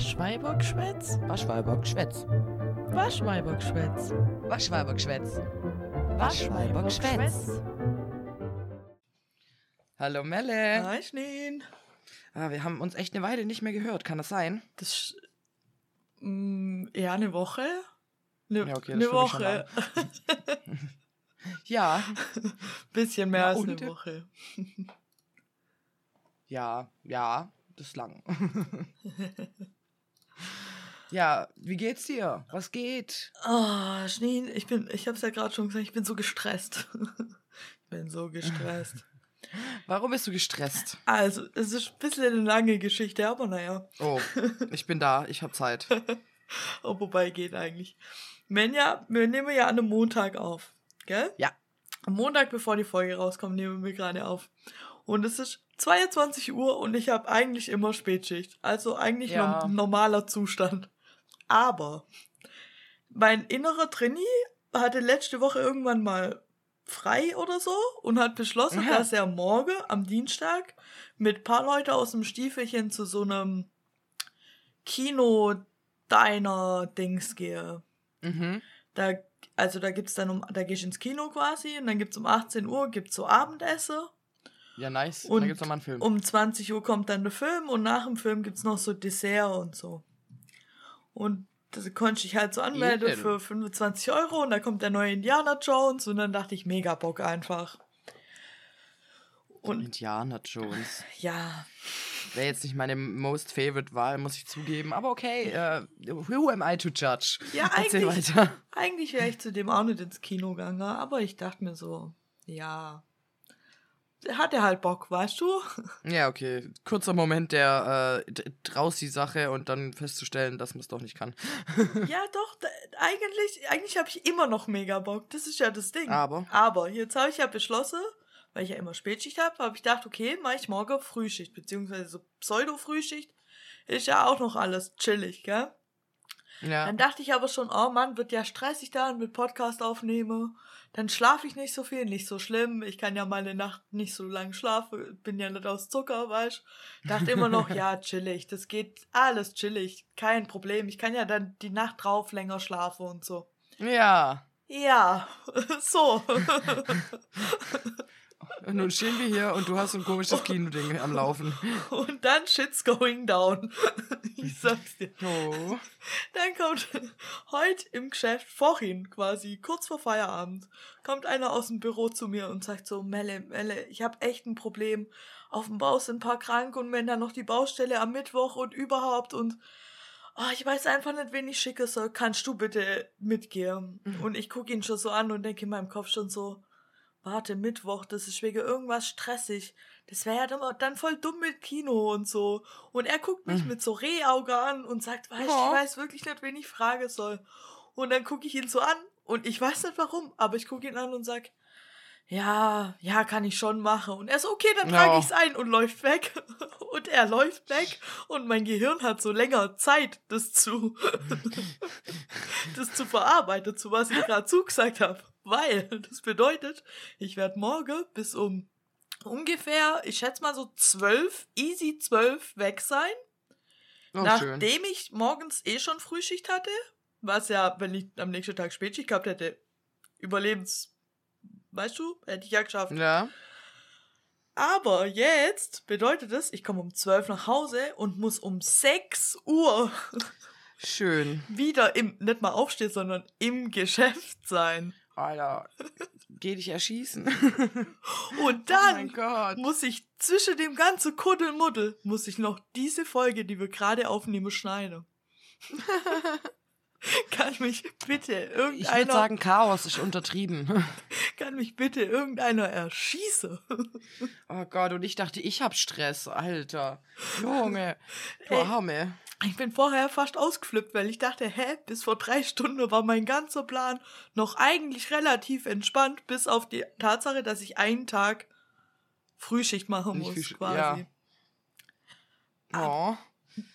Waschweibergschwätz? Waschweibergschwätz. Waschweibergschwätz. Waschweibergschwätz. Waschweibergschwätz. Hallo Melle. Hi, Schneen. Ah, wir haben uns echt eine Weile nicht mehr gehört, kann das sein? Das ist mm, eher eine Woche. Eine, Ja, okay, eine Woche. Ja, Bisschen mehr Na als eine Woche. ja, ja, das ist lang. ja, wie geht's dir? Was geht? Oh, Schneen, ich bin, ich hab's ja gerade schon gesagt, ich bin so gestresst. ich bin so gestresst. Warum bist du gestresst? Also, es ist ein bisschen eine lange Geschichte, aber naja. Oh, ich bin da, ich hab Zeit. Oh, wobei geht eigentlich. Wenn ja, wir nehmen ja an einem Montag auf, gell? Ja. Am Montag, bevor die Folge rauskommt, nehmen wir gerade auf. Und es ist 22 Uhr und ich habe eigentlich immer Spätschicht. Also eigentlich Ja. normaler Zustand. Aber mein innerer Trainee hatte letzte Woche irgendwann mal frei oder so und hat beschlossen, Aha. dass er morgen am Dienstag mit paar Leute aus dem Stiefelchen zu so einem Kino-Diner-Dings gehe. Mhm. Da, also da gibt's dann um, da gehst du ins Kino quasi und dann gibt's um 18 Uhr gibt's so Abendessen. Ja, nice. Und dann gibt's noch mal einen Film. Um 20 Uhr kommt dann der Film und nach dem Film gibt's noch so Dessert und so. Und das konnte ich halt so anmelden Edel. für 25 Euro und da kommt der neue Indiana Jones und dann dachte ich, mega Bock einfach. Und Indiana Jones. ja, Wäre jetzt nicht meine most favorite Wahl, muss ich zugeben. Aber okay, äh, who am I to judge? Ja, Erzähl eigentlich- weiter. eigentlich wäre ich zu dem auch nicht ins Kino gegangen, aber ich dachte mir so, ja, hat er halt Bock, weißt du? Ja, okay. Kurzer Moment der äh, d- raus die Sache und dann festzustellen, dass man es doch nicht kann. ja, doch, da, eigentlich, eigentlich habe ich immer noch mega Bock. Das ist ja das Ding. Aber? Aber jetzt habe ich ja beschlossen, weil ich ja immer Spätschicht habe, habe ich gedacht, okay, mache ich morgen Frühschicht, beziehungsweise so Pseudo-Frühschicht. Ist ja auch noch alles chillig, gell? Ja. Dann dachte ich aber schon, oh Mann, wird ja stressig da mit Podcast aufnehmen. Dann schlafe ich nicht so viel, nicht so schlimm. Ich kann ja mal eine Nacht nicht so lang schlafen, bin ja nicht aus Zucker, weißt Dachte immer noch, ja, chillig, das geht alles chillig, kein Problem. Ich kann ja dann die Nacht drauf länger schlafen und so. Ja. Ja, so. Und nun stehen wir hier und du hast so ein komisches Kinoding am Laufen. Und dann shit's going down. Ich sag's dir. Oh. Dann kommt heute im Geschäft, vorhin quasi, kurz vor Feierabend, kommt einer aus dem Büro zu mir und sagt so, Melle, Melle, ich habe echt ein Problem. Auf dem Bau sind ein paar krank und wenn dann noch die Baustelle am Mittwoch und überhaupt und oh, ich weiß einfach nicht, wen ich schicke soll. Kannst du bitte mitgehen? Und ich gucke ihn schon so an und denke in meinem Kopf schon so, warte, Mittwoch, das ist wegen irgendwas stressig. Das wäre ja dann- voll dumm mit Kino und so. Und er guckt mich Mhm. mit so Rehauge an und sagt, weißt, Ja. ich weiß wirklich nicht, wen ich fragen soll. Und dann gucke ich ihn so an und ich weiß nicht warum, aber ich gucke ihn an und sag, ja, ja, kann ich schon machen. Und er so, okay, dann trage Ja. ich's ein und läuft weg. Und er läuft weg und mein Gehirn hat so länger Zeit, das zu, das zu verarbeiten, zu was ich gerade zugesagt habe. Weil das bedeutet, ich werde morgen bis um ungefähr, ich schätze mal so zwölf, easy zwölf weg sein. Oh, schön. nachdem ich morgens eh schon Frühschicht hatte, was ja, wenn ich am nächsten Tag Spätschicht gehabt hätte, Überlebens, weißt du, hätte ich ja geschafft. Ja. Aber jetzt bedeutet es, ich komme um 12 nach Hause und muss um 6 Uhr Schön. wieder im, nicht mal aufstehen, sondern im Geschäft sein. Alter. Geh dich erschießen. Und oh dann Gott. muss ich zwischen dem ganzen Kuddelmuddel, muss ich noch diese Folge, die wir gerade aufnehmen, schneiden. kann mich bitte Ich würde irgendeiner, sagen, Chaos ist untertrieben. kann mich bitte irgendeiner erschießen? Oh Gott, und ich dachte, ich hab Stress, Alter. Junge, du Ey. Arme. Ich bin vorher fast ausgeflippt, weil ich dachte, hä, bis vor drei Stunden war mein ganzer Plan noch eigentlich relativ entspannt, bis auf die Tatsache, dass ich einen Tag Frühschicht machen muss, quasi. Oh,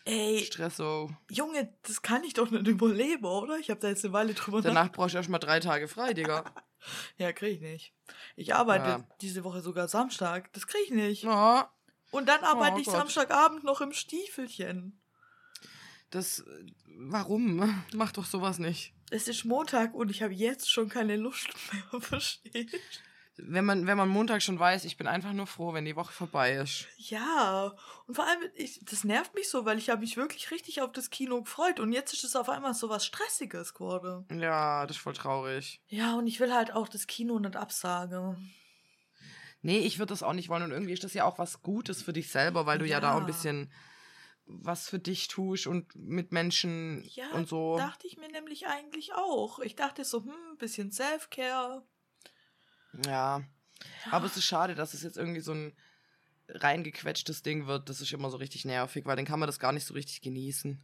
Ey, Stresso. Junge, das kann ich doch nicht überleben, oder? Ich habe da jetzt eine Weile drüber Danach brauchst du erstmal drei Tage frei, Digga. Ja, krieg ich nicht. Ich arbeite Ja. diese Woche sogar Samstag. Das krieg ich nicht. Oh, Und dann arbeite Oh ich Gott. Samstagabend noch im Stiefelchen. Das. Warum? Mach doch sowas nicht. Es ist Montag und ich habe jetzt schon keine Lust mehr, verstehst? Wenn man, wenn man Montag schon weiß, ich bin einfach nur froh, wenn die Woche vorbei ist. Ja, und vor allem, ich, das nervt mich so, weil ich habe mich wirklich richtig auf das Kino gefreut und jetzt ist es auf einmal so was Stressiges geworden. Ja, das ist voll traurig. Ja, und ich will halt auch das Kino nicht absagen. Nee, ich würde das auch nicht wollen. Und irgendwie ist das ja auch was Gutes für dich selber, weil du ja, da auch ein Ja. bisschen was für dich tust und mit Menschen Ja, und so. dachte ich mir nämlich eigentlich auch. Ich dachte so, hm, bisschen Self-Care. Ja. Aber es ist schade, dass es jetzt irgendwie so ein reingequetschtes Ding wird. Das ist immer so richtig nervig, weil dann kann man das gar nicht so richtig genießen.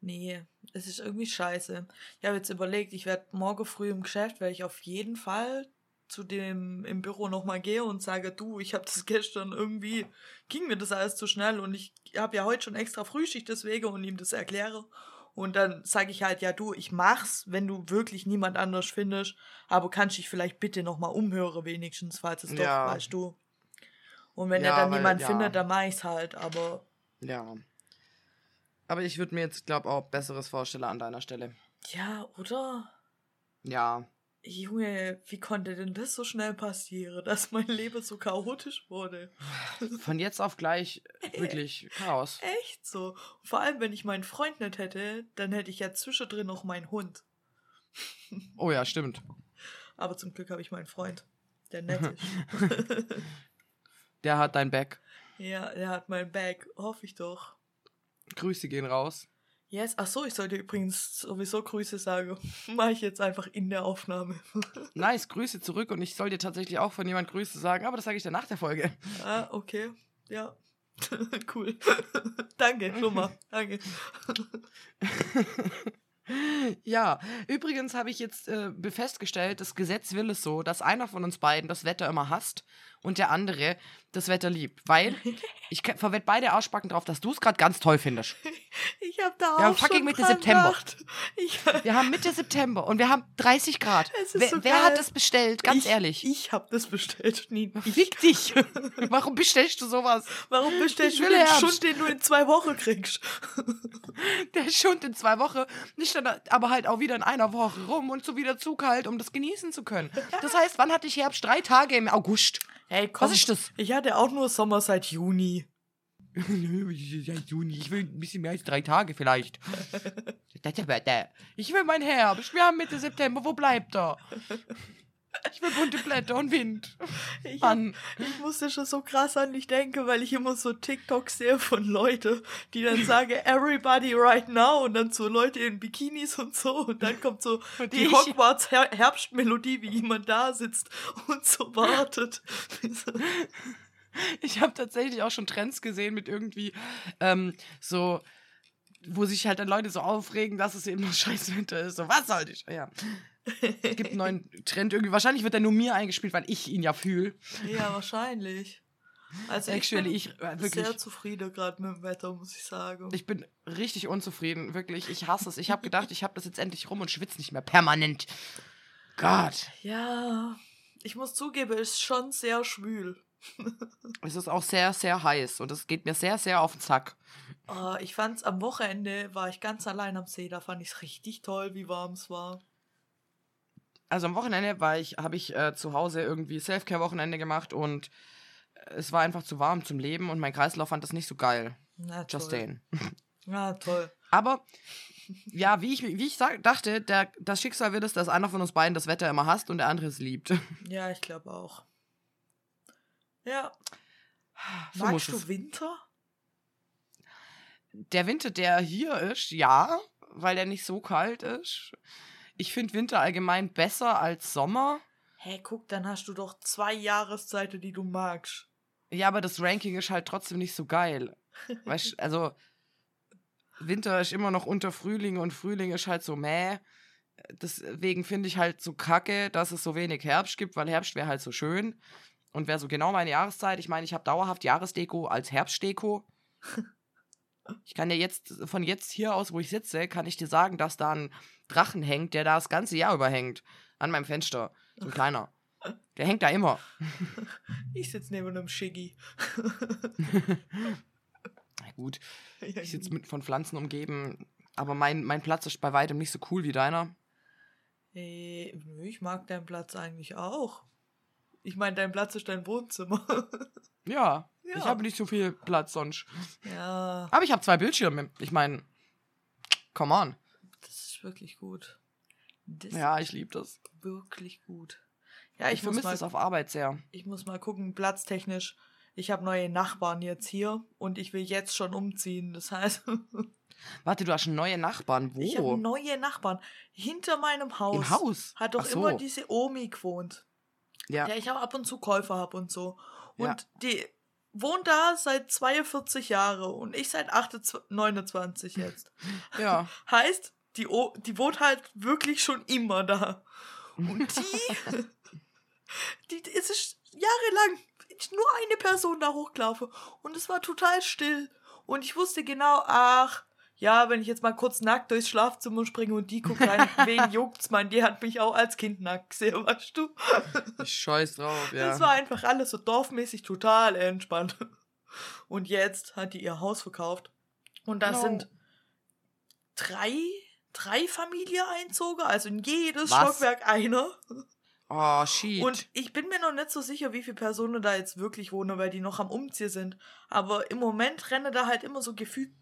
Nee, es ist irgendwie scheiße. Ich habe jetzt überlegt, ich werde morgen früh im Geschäft, werde ich auf jeden Fall zu dem im Büro nochmal gehe und sage, du, ich habe das gestern irgendwie, ging mir das alles zu schnell und ich habe ja heute schon extra Frühschicht deswegen und ihm das erkläre. Und dann sage ich halt, ja du, ich mach's, wenn du wirklich niemand anders findest, aber kannst dich vielleicht bitte nochmal umhören wenigstens, falls es Ja. doch, weißt du. Und wenn Ja, er dann weil- niemand ja. findet, dann mach ich's halt, aber Ja. Aber ich würde mir jetzt, glaube auch Besseres vorstellen an deiner Stelle. ja, oder? Ja. Junge, wie konnte denn das so schnell passieren, dass mein Leben so chaotisch wurde? Von jetzt auf gleich wirklich Chaos. Echt so. Vor allem, wenn ich meinen Freund nicht hätte, dann hätte ich ja zwischendrin noch meinen Hund. Oh ja, stimmt. Aber zum Glück habe ich meinen Freund, der nett ist. Der hat dein Back. ja, er hat mein Bag, hoffe ich doch. Grüße gehen raus. Yes, ach so, ich sollte übrigens sowieso Grüße sagen. Mache ich jetzt einfach in der Aufnahme. Nice, Grüße zurück und ich soll dir tatsächlich auch von jemand Grüße sagen, aber das sage ich dann nach der Folge. ah, okay. Ja. cool. Danke, mal. Danke. Ja, übrigens habe ich jetzt äh, festgestellt, das Gesetz will es so, dass einer von uns beiden das Wetter immer hasst und der andere das Wetter liebt. Weil ich verwette beide Arschbacken drauf, dass du es gerade ganz toll findest. Ich habe da auch fucking schon Mitte dran September. Wir haben Mitte September und wir haben 30 Grad. Wer, so wer hat das bestellt? Ganz ich, ehrlich. Ich habe das bestellt, nie. Ich, Fick dich. Warum bestellst du sowas? warum bestellst du den Herbst. Schund, den du in zwei Wochen kriegst? Der Schund in zwei Wochen, nicht dann, aber halt auch wieder in einer Woche rum und so wieder zu kalt, um das genießen zu können. Das heißt, wann hatte ich Herbst? Drei Tage im August. Hey, komm. Was ist das? Ich hatte auch nur Sommer seit Juni. Ja, Juni, ich will ein bisschen mehr als drei Tage vielleicht. Ich will mein Herbst. Wir haben Mitte September, wo bleibt er? Ich will bunte Blätter und Wind. Ich, Mann. ich musste schon so krass an dich denken, weil ich immer so TikToks sehe von Leuten, die dann sagen, everybody right now und dann so Leute in Bikinis und so und dann kommt so Und die ich- Hogwarts Her Herbstmelodie, wie jemand da sitzt und so wartet. Ich habe tatsächlich auch schon Trends gesehen mit irgendwie ähm, so, wo sich halt dann Leute so aufregen, dass es eben nur Scheißwinter ist. So, was soll ich? Ja. Es gibt einen neuen Trend irgendwie. Wahrscheinlich wird der nur mir eingespielt, weil ich ihn ja fühle. ja, wahrscheinlich. Also ich Actually, bin ich äh, wirklich. sehr zufrieden gerade mit dem Wetter, muss ich sagen. Ich bin richtig unzufrieden, wirklich. Ich hasse es. Ich habe gedacht, ich habe das jetzt endlich rum und schwitze nicht mehr permanent. Gott. ja, ich muss zugeben, es ist schon sehr schwül. Es ist auch sehr, sehr heiß und es geht mir sehr, sehr auf den Zack. Oh, ich fand's am Wochenende, war ich ganz allein am See, da fand ich's richtig toll, wie warm es war. Also am Wochenende war ich, habe ich äh, zu Hause irgendwie Selfcare-Wochenende gemacht und äh, es war einfach zu warm zum Leben und mein Kreislauf fand das nicht so geil. Na toll. Just saying. Ja, toll. Aber ja, wie ich, wie ich sag, dachte, der, das Schicksal wird es, dass einer von uns beiden das Wetter immer hasst und der andere es liebt. Ja, ich glaube auch. Ja. So Magst du es. Winter? Der Winter, der hier ist, ja, weil der nicht so kalt ist. Ich finde Winter allgemein besser als Sommer. Hey, guck, dann hast du doch zwei Jahreszeiten, die du magst. Ja, aber das Ranking ist halt trotzdem nicht so geil. Weißt, also Winter ist immer noch unter Frühling und Frühling ist halt so mäh. Deswegen finde ich halt so kacke, dass es so wenig Herbst gibt, weil Herbst wäre halt so schön und wäre so genau meine Jahreszeit. Ich meine, ich habe dauerhaft Jahresdeko als Herbstdeko. Ich kann dir jetzt von jetzt hier aus, wo ich sitze, kann ich dir sagen, dass da ein Drachen hängt, der da das ganze Jahr über hängt. An meinem Fenster. So ein kleiner. Der hängt da immer. Ich sitze neben einem Shiggy. Na gut. Ich sitze mit von Pflanzen umgeben. Aber mein, mein Platz ist bei weitem nicht so cool wie deiner. Äh, ich mag deinen Platz eigentlich auch. Ich meine, dein Platz ist dein Wohnzimmer. Ja, Ja. ich habe nicht so viel Platz sonst. ja, Aber ich habe zwei Bildschirme. Ich meine, come on. das ist wirklich gut. Das Ja, ich liebe das. wirklich gut. Ja, Ich, ich, vermisse das auf Arbeit sehr. ich muss mal gucken, platztechnisch. Ich habe neue Nachbarn jetzt hier und ich will jetzt schon umziehen. Das heißt, Warte, du hast neue Nachbarn. Wo? ich habe neue Nachbarn. Hinter meinem Haus. Im Haus? Hat doch so. immer diese Omi gewohnt. Ja. Ja, ich habe ab und zu Käufer hab und so. Und Ja. die wohnt da seit 42 Jahre und ich seit 28, 29 jetzt. ja. Heißt, die, o die wohnt halt wirklich schon immer da. Und die, die, es ist jahrelang nur eine Person da hochgelaufen und es war total still. Und ich wusste genau, ach, ja, wenn ich jetzt mal kurz nackt durchs Schlafzimmer springe und die guckt rein, wen juckt's, man, die hat mich auch als Kind nackt gesehen, weißt du? Ich scheiß drauf, ja. Es war einfach alles so dorfmäßig total entspannt. Und jetzt hat die ihr Haus verkauft. Und da No. sind drei, drei Familien einzogen, also in jedes Was? Stockwerk einer. oh, shit. Und ich bin mir noch nicht so sicher, wie viele Personen da jetzt wirklich wohnen, weil die noch am Umziehen sind. Aber im Moment rennen da halt immer so gefühlt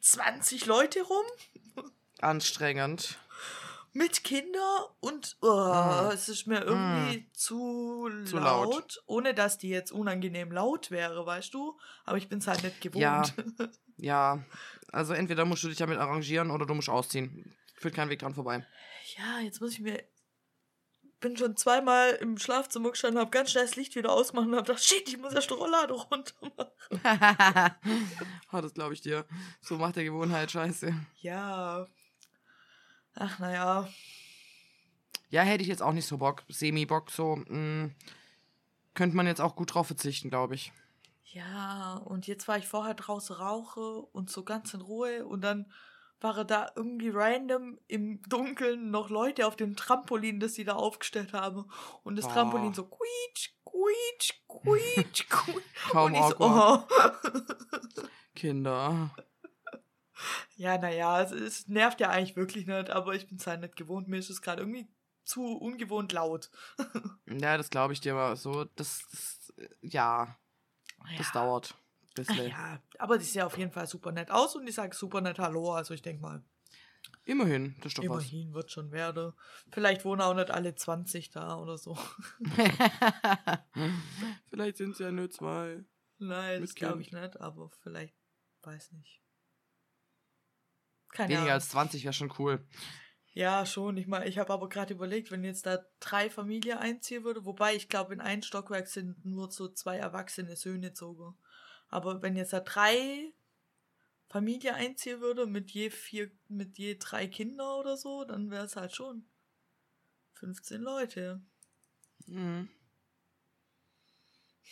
20 Leute rum Anstrengend. mit Kindern und oh, Mm. es ist mir irgendwie zu, Zu laut, laut. ohne dass die jetzt unangenehm laut wäre, weißt du? Aber ich bin es halt nicht gewohnt. Ja. Ja. Also entweder musst du dich damit arrangieren oder du musst ausziehen. Führt kein Weg dran vorbei. ja, jetzt muss ich mir. Bin schon zweimal im Schlafzimmer gestanden, hab ganz schnell das Licht wieder ausgemacht und hab gedacht, shit, ich muss erst die runter machen. oh, das glaube ich dir. So macht der Gewohnheit scheiße. Ja. Ach, naja. Ja, hätte ich jetzt auch nicht so Bock. Semi-Bock, so. Mh, könnte man jetzt auch gut drauf verzichten, glaube ich. Ja, und jetzt war ich vorher draußen rauche und so ganz in Ruhe und dann waren da irgendwie random im Dunkeln noch Leute auf dem Trampolin, das sie da aufgestellt haben. Und das Oh. Trampolin so quietsch, quietsch, quietsch, quietsch. Kaum und ich so, oh. Kinder. Ja, naja, es, es nervt ja eigentlich wirklich nicht, aber ich bin es halt nicht gewohnt. Mir ist es gerade irgendwie zu ungewohnt laut. Ja, das glaube ich dir aber so. Das, das äh, ja, das ja. dauert. Ein Bisschen. Ja, aber die sieht ja auf jeden Fall super nett aus und ich sage super nett Hallo. Also ich denke mal, Immerhin, das ist doch immerhin wird schon werden. Vielleicht wohnen auch nicht alle 20 da oder so. was. Vielleicht sind es ja nur zwei. Nein, das glaube ich nicht, aber vielleicht, weiß nicht. Keine Weniger Ahnung. als 20 wäre schon cool. Ja, schon. Ich meine, ich habe aber gerade überlegt, wenn jetzt da drei Familien einziehen würde, wobei ich glaube, in ein Stockwerk sind nur so zwei erwachsene Söhne zogen. Aber wenn jetzt da drei Familie einziehen würde mit je vier, mit je drei Kinder oder so, dann wäre es halt schon 15 Leute. Hm.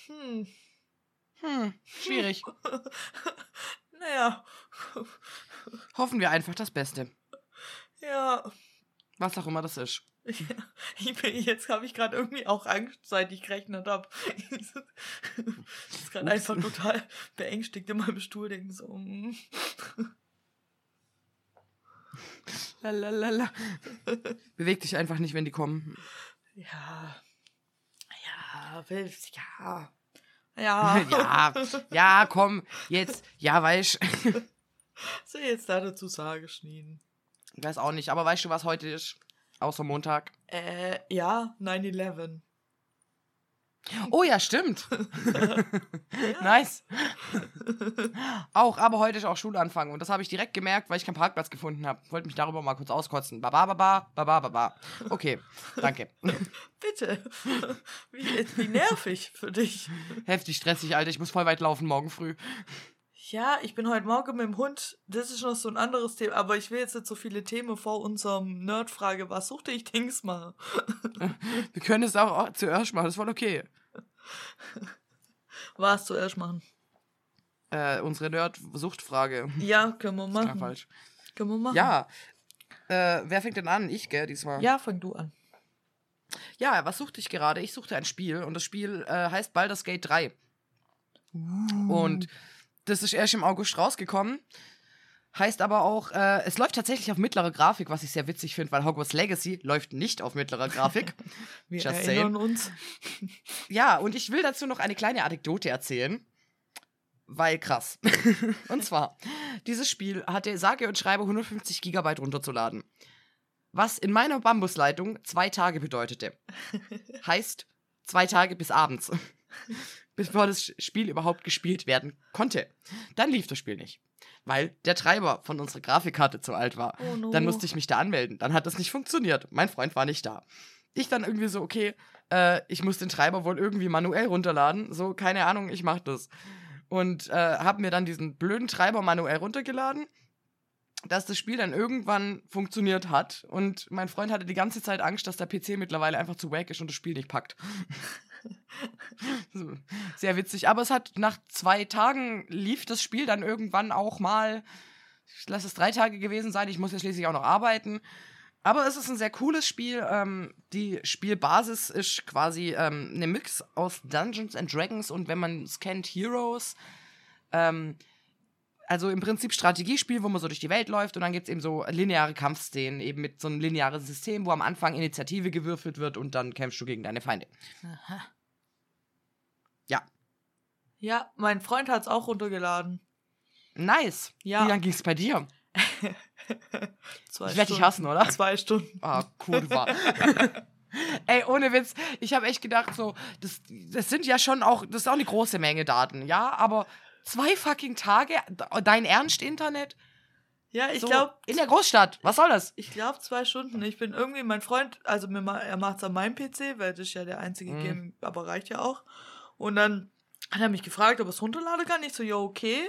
Hm. Hm, schwierig. naja. Hoffen wir einfach das Beste. ja. Was auch immer das ist. Bin, jetzt habe ich gerade irgendwie auch Angst, seit ich gerechnet habe. Ich ist gerade einfach total beängstigt in meinem Stuhl, denken so. mm. Lalalala. Beweg dich einfach nicht, wenn die kommen. Ja. Ja, willst, ja. Ja. ja, ja, komm, jetzt. Ja, weißt So jetzt da dazu sage, Schnien. Ich weiß auch nicht, aber weißt du, was heute ist? Außer Montag. Äh, ja, 9-11. Oh ja, stimmt. nice. auch, aber heute ist auch Schulanfang und das habe ich direkt gemerkt, weil ich keinen Parkplatz gefunden habe. Wollte mich darüber mal kurz auskotzen. Baba, baba, baba, baba. Okay, danke. Bitte. Wie, wie nervig für dich. Heftig stressig, Alter. Ich muss voll weit laufen morgen früh. Ja, ich bin heute Morgen mit dem Hund. Das ist noch so ein anderes Thema. Aber ich will jetzt nicht so viele Themen vor unserem Nerdfrage, was suchte ich Dings machen. Wir können es auch zuerst machen, das voll okay. Was zuerst machen? Äh, unsere Nerd-Suchtfrage. Ja, können wir machen. falsch. Können wir machen. Ja. Äh, wer fängt denn an? Ich, gell, diesmal. Ja, fang du an. Ja, was suchte ich gerade? Ich suchte ein Spiel und das Spiel äh, heißt Baldur's Gate 3. Und das ist erst im August rausgekommen. Heißt aber auch, äh, es läuft tatsächlich auf mittlere Grafik, was ich sehr witzig finde, weil Hogwarts Legacy läuft nicht auf mittlerer Grafik. Wir Just erinnern saying. uns. Ja, und ich will dazu noch eine kleine Anekdote erzählen. Weil krass. und zwar, dieses Spiel hatte sage und schreibe 150 Gigabyte runterzuladen. Was in meiner Bambusleitung zwei Tage bedeutete. Heißt, zwei Tage bis abends. Bevor das Spiel überhaupt gespielt werden konnte. Dann lief das Spiel nicht. Weil der Treiber von unserer Grafikkarte zu alt war. Oh no. Dann musste ich mich da anmelden. Dann hat das nicht funktioniert. Mein Freund war nicht da. Ich dann irgendwie so, okay, äh, ich muss den Treiber wohl irgendwie manuell runterladen. So, keine Ahnung, ich mach das. Und äh, habe mir dann diesen blöden Treiber manuell runtergeladen, dass das Spiel dann irgendwann funktioniert hat. Und mein Freund hatte die ganze Zeit Angst, dass der PC mittlerweile einfach zu wack ist und das Spiel nicht packt. Sehr witzig. Aber es hat nach zwei Tagen lief das Spiel dann irgendwann auch mal. Ich lasse es drei Tage gewesen sein. Ich muss ja schließlich auch noch arbeiten. Aber es ist ein sehr cooles Spiel. Ähm, die Spielbasis ist quasi ähm, eine Mix aus Dungeons and Dragons und wenn man es kennt, Heroes. Ähm, also im Prinzip Strategiespiel, wo man so durch die Welt läuft und dann gibt es eben so lineare Kampfszenen, eben mit so einem linearen System, wo am Anfang Initiative gewürfelt wird und dann kämpfst du gegen deine Feinde. Ja, Ja, mein Freund hat es auch runtergeladen. nice. Ja. Wie lange ging es bei dir? Zwei Ich werd dich hassen, oder? Zwei Stunden. Ah, cool war. Ey, ohne Witz, ich habe echt gedacht, so, das, das sind ja schon auch, das ist auch eine große Menge Daten, ja, aber zwei fucking Tage, dein Ernst-Internet? Ja, ich so, glaube, In der Großstadt, was soll das? ich glaube zwei Stunden. Ich bin irgendwie, mein Freund, also mir er macht es an meinem PC, weil das ist ja der einzige Mhm. Game, aber reicht ja auch. Und dann hat er mich gefragt, ob es runterladen kann. Ich so, ja, okay.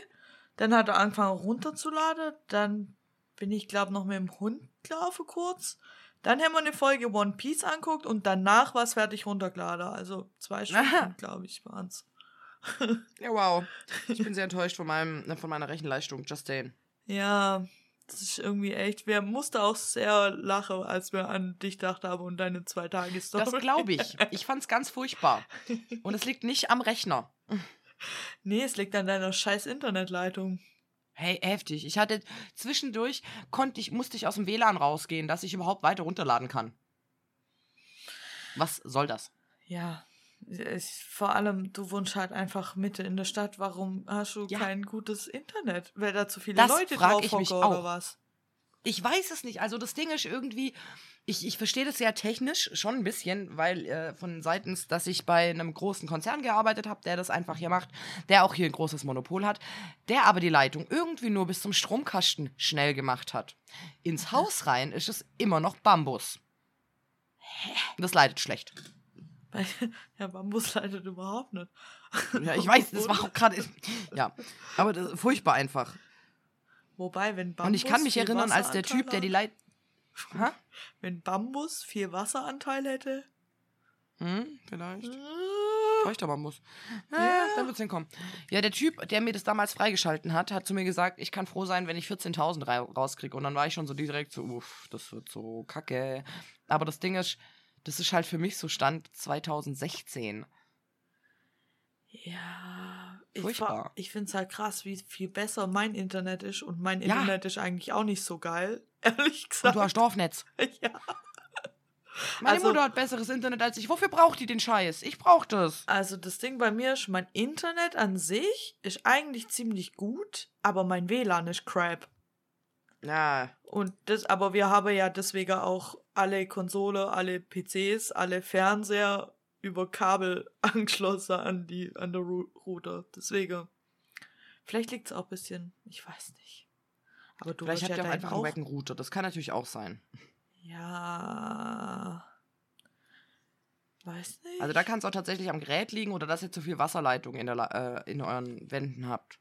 Dann hat er angefangen runterzuladen. Dann bin ich, glaube noch mit dem Hund gelaufen kurz. Dann haben wir eine Folge One Piece anguckt und danach war es fertig runtergeladen. Also zwei. Stunden, glaube ich, waren es. Ja, wow. Ich bin sehr enttäuscht von, meinem, von meiner Rechenleistung, Justin. Ja, das ist irgendwie echt. Wir mussten auch sehr lachen, als wir an dich gedacht haben und deine zwei Tage Story. Das glaube ich. Ich fand's ganz furchtbar. Und es liegt nicht am Rechner. Nee, es liegt an deiner scheiß Internetleitung. Hey, heftig. Ich hatte zwischendurch konnte ich musste ich aus dem WLAN rausgehen, dass ich überhaupt weiter runterladen kann. Was soll das? Ja. Ich, vor allem, du wohnst halt einfach Mitte in der Stadt. Warum hast du Ja. kein gutes Internet? Weil da zu viele Das Leute drauf ich mich oder was? Ich weiß es nicht. Also das Ding ist irgendwie, ich, ich verstehe das sehr technisch schon ein bisschen, weil äh, von seitens, dass ich bei einem großen Konzern gearbeitet habe, der das einfach hier macht, der auch hier ein großes Monopol hat, der aber die Leitung irgendwie nur bis zum Stromkasten schnell gemacht hat. Ins Haus rein ist es immer noch Bambus. Das leidet schlecht. Weil, ja, Bambus leitet überhaupt nicht. Ja, ich weiß, das war auch gerade. Ja, aber das ist furchtbar einfach. Wobei, wenn Bambus Und ich kann mich erinnern, als der Typ, der die Wasseranteil Leit. Ha? hat- Wenn Bambus viel Wasseranteil hätte. Hm, vielleicht. äh, Feuchter Bambus. Ja, dann wird's hinkommen. Ja, der Typ, der mir das damals freigeschalten hat, hat zu mir gesagt, ich kann froh sein, wenn ich 14.000 rei- rauskriege. Und dann war ich schon so direkt so, uff, das wird so kacke. Aber das Ding ist, das ist halt für mich so Stand 2016. Ja, ich, Furchtbar. fa- ich finde es halt krass, wie viel besser mein Internet ist. Und mein Ja. Internet ist eigentlich auch nicht so geil, ehrlich Und gesagt. du hast Dorfnetz. ja. Meine Also- Mutter hat besseres Internet als ich. Wofür braucht die den Scheiß? Ich brauch das. Also das Ding bei mir ist, mein Internet an sich ist eigentlich ziemlich gut, aber mein WLAN ist crap. Ja, Und das, aber wir haben ja deswegen auch alle Konsole, alle PCs, alle Fernseher über Kabel angeschlossen an die an der Router. Deswegen. Vielleicht liegt es auch ein bisschen, ich weiß nicht. Aber du vielleicht habt ja ihr auch einfach einen wacken Router. Das kann natürlich auch sein. Ja. Weiß nicht. Also da kann es auch tatsächlich am Gerät liegen oder dass ihr zu viel Wasserleitung in, der, äh, in euren Wänden habt.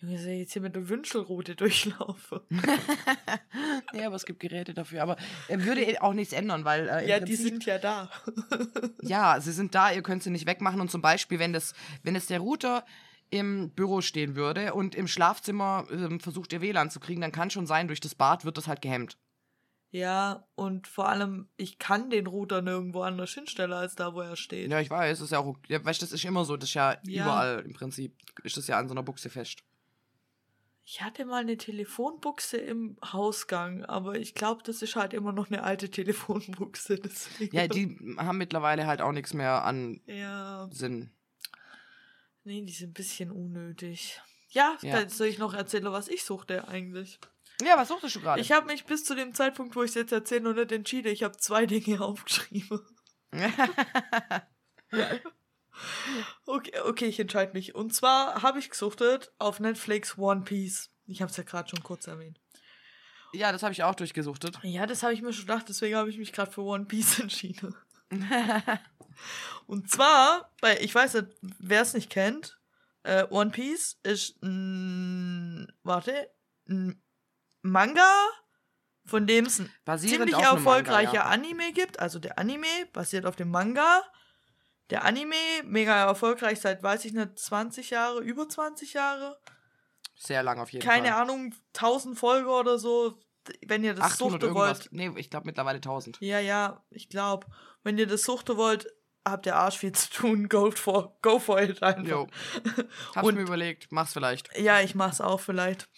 Junge, soll ich jetzt hier mit der Wünschelroute durchlaufe. ja, aber es gibt Geräte dafür. Aber äh, würde eh auch nichts ändern, weil äh, ja, die Prinzip- sind ja da. Ja, sie sind da, ihr könnt sie nicht wegmachen. Und zum Beispiel, wenn das, wenn es der Router im Büro stehen würde und im Schlafzimmer ähm, versucht ihr WLAN zu kriegen, dann kann schon sein, durch das Bad wird das halt gehemmt. ja, und vor allem, ich kann den Router nirgendwo anders hinstellen, als da, wo er steht. Ja, ich weiß, das ist ja auch, ja, weißt, das ist immer so, das ist ja, Ja. überall im Prinzip, ist das ja an so einer Buchse fest. Ich hatte mal eine Telefonbuchse im Hausgang, aber ich glaube, das ist halt immer noch eine alte Telefonbuchse. Deswegen. Ja, die haben mittlerweile halt auch nichts mehr an Ja, Sinn. Nee, die sind ein bisschen unnötig. Ja, Ja. dann soll ich noch erzählen, was ich suchte eigentlich. Ja, was suchtest du gerade? Ich habe mich bis zu dem Zeitpunkt, wo ich es jetzt erzähle, noch nicht entschieden. Ich habe zwei Dinge aufgeschrieben. Okay, okay, ich entscheide mich. Und zwar habe ich gesuchtet auf Netflix One Piece. Ich habe es ja gerade schon kurz erwähnt. ja, das habe ich auch durchgesuchtet. Ja, das habe ich mir schon gedacht, deswegen habe ich mich gerade für One Piece entschieden. Und zwar, weil ich weiß nicht, wer es nicht kennt, äh, One Piece ist ein, warte, ein Manga, von dem es ein Basierend ziemlich einem Manga, erfolgreicher ja. Anime gibt. Also der Anime basiert auf dem Manga. Der Anime, mega erfolgreich seit, weiß ich nicht, 20 Jahre, über 20 Jahre. Sehr lang auf jeden Keine Fall. Ahnung, 1000 Folgen oder so. Wenn ihr das 800 suchte wollt. Nee, ich glaube mittlerweile 1000. Ja, ja, ich glaube. Wenn ihr das suchte wollt, habt ihr Arsch viel zu tun. Go for, go for it einfach. Jo. Hab's Und- mir überlegt, mach's vielleicht. Ja, ich mach's auch vielleicht.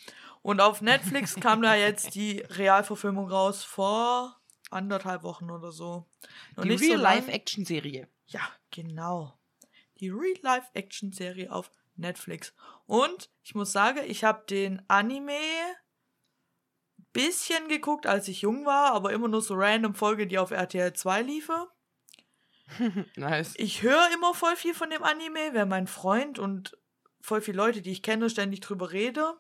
Und auf Netflix kam da jetzt die Realverfilmung raus vor anderthalb Wochen oder so. Noch Die nicht so. Real-Life-Action-Serie. Ja, genau. Die Real-Life-Action-Serie auf Netflix. Und ich muss sagen, ich habe den Anime bisschen geguckt, als ich jung war, aber immer nur so random Folge, die auf RTL 2 liefe. nice. Ich höre immer voll viel von dem Anime, wer mein Freund und voll viele Leute, die ich kenne, ständig drüber rede.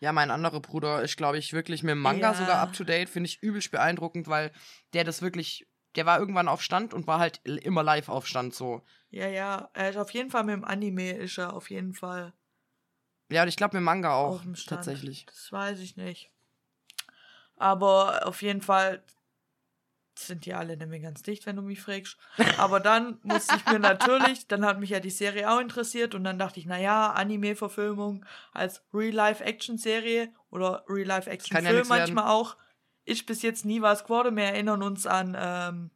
Ja, mein anderer Bruder ist, glaube ich, wirklich mit dem Manga Ja. sogar up to date. Finde ich übelst beeindruckend, weil der das wirklich. Der war irgendwann auf Stand und war halt immer live auf Stand so. Ja, ja, er ist auf jeden Fall mit dem Anime, ist er auf jeden Fall Ja, und ich glaube mit dem Manga auch. Tatsächlich. Das weiß ich nicht. Aber auf jeden Fall sind die alle nicht mehr ganz dicht, wenn du mich fragst. Aber dann musste ich mir natürlich, dann hat mich ja die Serie auch interessiert und dann dachte ich, naja, Anime-Verfilmung als Real-Life-Action-Serie oder Kann ja Real-Life-Action-Film nix werden. manchmal auch. Ist bis jetzt nie was geworden. Wir erinnern uns an ähm,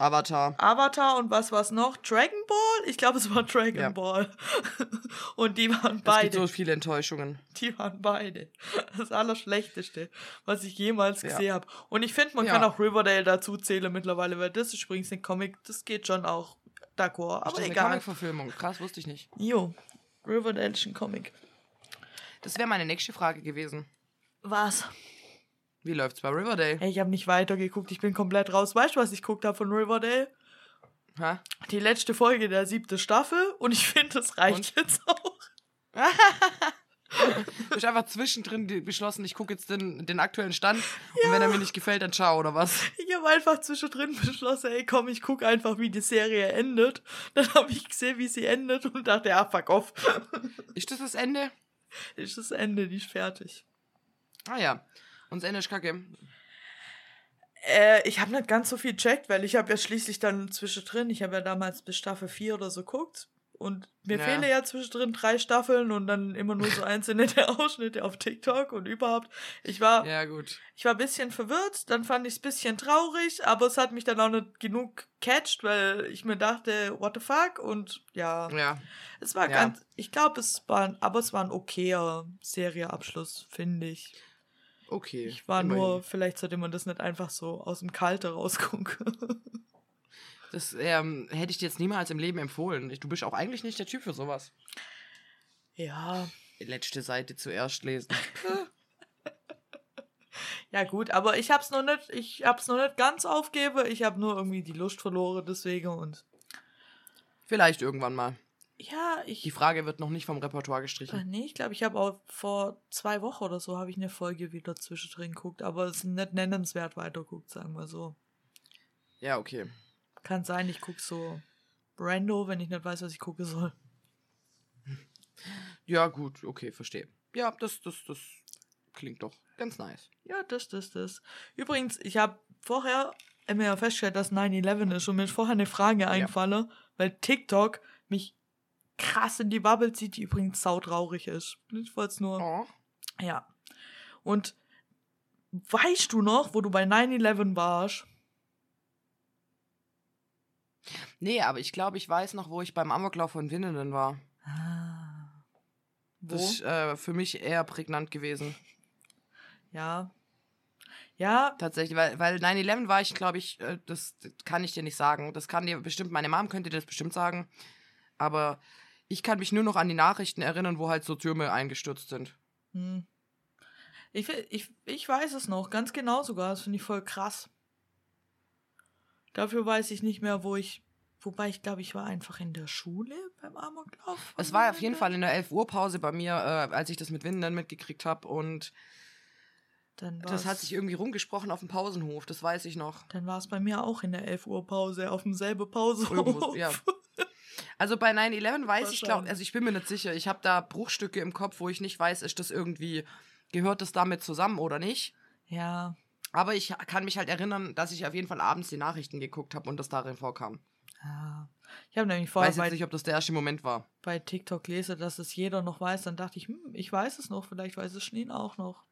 Avatar. Avatar und was war's noch? Dragon Ball? Ich glaube, es war Dragon Ja. Ball. und die waren Es gibt beide. so viele Enttäuschungen. Die waren beide. Das Allerschlechteste, was ich jemals Ja. gesehen habe. Und ich finde, man Ja. kann auch Riverdale dazu zählen mittlerweile, weil das ist übrigens ein Comic, das geht schon auch d'accord. Ist Aber das eine egal. Comic-Verfilmung? Krass, wusste ich nicht. Jo, Riverdale ist ein Comic. Das wäre meine nächste Frage gewesen. Was? Wie läuft's bei Riverdale? Hey, ich habe nicht weitergeguckt, ich bin komplett raus. Weißt du, was ich geguckt habe von Riverdale? Hä? Die letzte Folge der siebten Staffel und ich finde, das reicht jetzt auch. Ich habe einfach zwischendrin beschlossen, ich gucke jetzt den, den aktuellen Stand und wenn er mir nicht gefällt, dann ciao, oder was? Ich habe einfach zwischendrin beschlossen, ey komm, ich gucke einfach, wie die Serie endet. Dann habe ich gesehen, wie sie endet und dachte, ja, fuck off. Ist das das Ende? ist das Ende, die ist fertig. Ah ja. Und das Ende ist kacke. Äh, ich habe nicht ganz so viel checkt, weil ich habe ja schließlich dann zwischendrin, ich habe ja damals bis Staffel 4 oder so guckt. Und mir Ja. fehlen ja zwischendrin drei Staffeln und dann immer nur so einzelne Ausschnitte auf TikTok und überhaupt. Ich war, Ja, gut. ich war ein bisschen verwirrt, dann fand ich es ein bisschen traurig, aber es hat mich dann auch nicht genug catcht, weil ich mir dachte, what the fuck? Und ja, Ja. es war Ja. ganz, ich glaube, es war, ein- aber es war ein okayer Serieabschluss, finde ich. Okay. Ich war immerhin. nur, vielleicht sollte man das nicht einfach so aus dem Kalte rausgucken. Das ähm, hätte ich dir jetzt niemals im Leben empfohlen. Du bist auch eigentlich nicht der Typ für sowas. ja, Letzte Seite zuerst lesen. ja gut, aber ich hab's noch nicht, ich hab's noch nicht ganz aufgebe. Ich habe nur irgendwie die Lust verloren deswegen und Vielleicht irgendwann mal. Ja, ich Die Frage wird noch nicht vom Repertoire Äh, gestrichen. Nee, ich glaube, ich habe auch vor zwei Wochen oder so habe ich eine Folge wieder zwischendrin geguckt, aber es ist nicht nennenswert weiterguckt, sagen wir so. Ja, okay. Kann sein, ich gucke so Brando, wenn ich nicht weiß, was ich gucken soll. Ja, gut, okay, verstehe. Ja, das, das, das klingt doch ganz nice. Ja, das, das, das. Übrigens, ich habe vorher mir ja festgestellt, dass 9-11 ist und mir ist vorher eine Frage eingefallen, weil TikTok mich krass in die Bubble zieht, die übrigens sautraurig ist. Ich wollte es nur. Oh. Ja. Und weißt du noch, wo du bei 9-11 warst? Nee, aber ich glaube, ich weiß noch, wo ich beim Amoklauf von Winnenden war. Ah. Wo? Das ist äh, für mich eher prägnant gewesen. ja. Ja, Tatsächlich, weil, weil 9-11 war ich, glaube ich, äh, das, das kann ich dir nicht sagen. Das kann dir bestimmt, meine Mom könnte dir das bestimmt sagen. Aber ich kann mich nur noch an die Nachrichten erinnern, wo halt so Türme eingestürzt sind. hm. ich, ich, ich weiß es noch, ganz genau sogar. Das finde ich voll krass. Dafür weiß ich nicht mehr, wo ich. Wobei ich glaube, ich war einfach in der Schule beim Amoklauf. Es war auf jeden Fall in der 11 Uhr Pause bei mir, äh, als ich das mit Winden mitgekriegt habe. Und Dann das hat sich irgendwie rumgesprochen auf dem Pausenhof, das weiß ich noch. Dann war es bei mir auch in der 11 Uhr Pause, auf demselben Pausehof. Irgendwo, ja. Also bei 9-11 weiß ich, glaube also ich bin mir nicht sicher. Ich habe da Bruchstücke im Kopf, wo ich nicht weiß, ist das irgendwie, gehört das damit zusammen oder nicht. Ja, Aber ich kann mich halt erinnern, dass ich auf jeden Fall abends die Nachrichten geguckt habe und das darin vorkam. ja. Ich habe nämlich Ich vorher weiß bei, jetzt nicht, ob das der erste Moment war. bei TikTok lese, dass es jeder noch weiß. Dann dachte ich, hm, ich weiß es noch, vielleicht weiß es Schneen auch noch.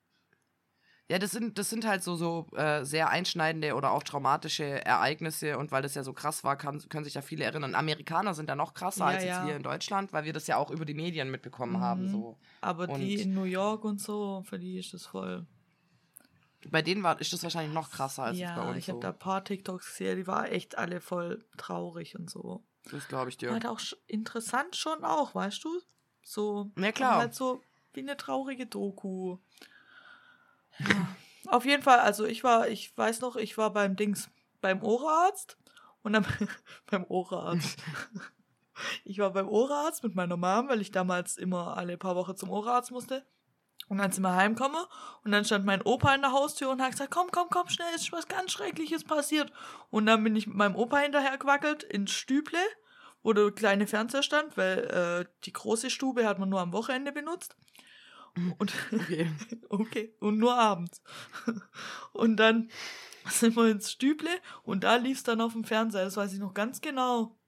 Ja, das sind, das sind halt so, so äh, sehr einschneidende oder auch traumatische Ereignisse und weil das ja so krass war, kann, können sich ja viele erinnern. Amerikaner sind da noch krasser Ja, als jetzt ja. wir in Deutschland, weil wir das ja auch über die Medien mitbekommen haben. Mhm. So. Aber die Und- in New York und so, für die ist das voll. Bei denen war, ist das wahrscheinlich noch krasser als jetzt bei ja, uns. ich habe so. da ein paar TikToks gesehen, die waren echt alle voll traurig und so. Das glaube ich dir. Halt auch interessant schon auch, weißt du? So. Ja, klar. Halt so wie eine traurige Doku. Auf jeden Fall, also ich war, ich weiß noch, ich war beim Dings, beim Ohrenarzt und dann beim Ohrenarzt. ich war beim Ohrenarzt mit meiner Mom, weil ich damals immer alle paar Wochen zum Ohrenarzt musste. Und dann sind wir heimgekommen und dann stand mein Opa in der Haustür und hat gesagt, komm, komm, komm, schnell, ist was ganz Schreckliches passiert. Und dann bin ich mit meinem Opa hinterher gewackelt ins Stüble, wo der kleine Fernseher stand, weil äh, die große Stube hat man nur am Wochenende benutzt. Und Okay. okay, und nur abends. Und dann sind wir ins Stüble und da lief es dann auf dem Fernseher, das weiß ich noch ganz genau.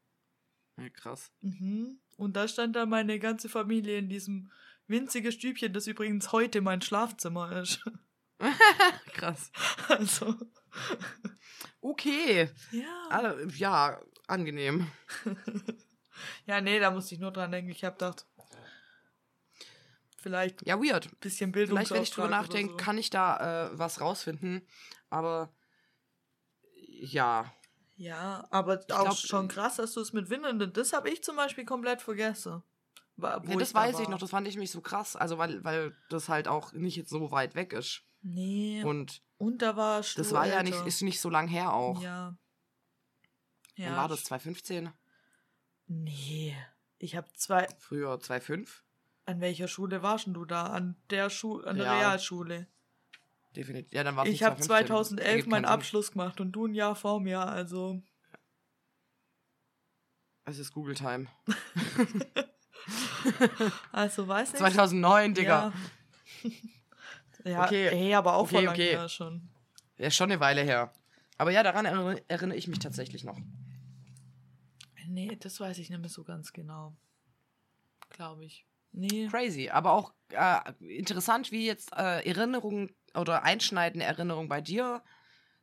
Ja, krass. Mhm. Und da stand dann meine ganze Familie in diesem winzigen Stübchen, das übrigens heute mein Schlafzimmer ist. krass. Also, Okay. ja. Alle, ja, angenehm. Ja, nee, da musste ich nur dran denken. Ich habe gedacht, vielleicht ein Ja, weird. bisschen Vielleicht, wenn ich drüber nachdenke, so. kann ich da äh, was rausfinden. Aber ja. Ja, aber auch glaub, schon äh, krass, dass du es mit Winnenden. Das habe ich zum Beispiel komplett vergessen. Ja das da weiß ich war. noch, das fand ich mich so krass. Also, weil, weil das halt auch nicht jetzt so weit weg ist. Nee. Und, Und da war das war ja nicht, ist nicht so lang her auch. Ja. Wann war das? 2015? Nee. Ich habe zwei. Früher 2005? An welcher Schule warst du da? An der Schule, an der Ja. Realschule. Definitiv. Ja, dann war es Ich habe 2011 meinen Abschluss gemacht und du ein Jahr vor mir, also. Es ist Google Time. Also weiß nicht. 2009, Digga. Ja. ja, Okay. Hey, aber auch Okay, vor okay. schon. Ja, schon eine Weile her. Aber ja, daran erinnere, erinnere ich mich tatsächlich noch. Nee, das weiß ich nicht mehr so ganz genau. Glaube ich. Nee. Crazy, aber auch äh, interessant, wie jetzt äh, Erinnerungen oder einschneidende Erinnerungen bei dir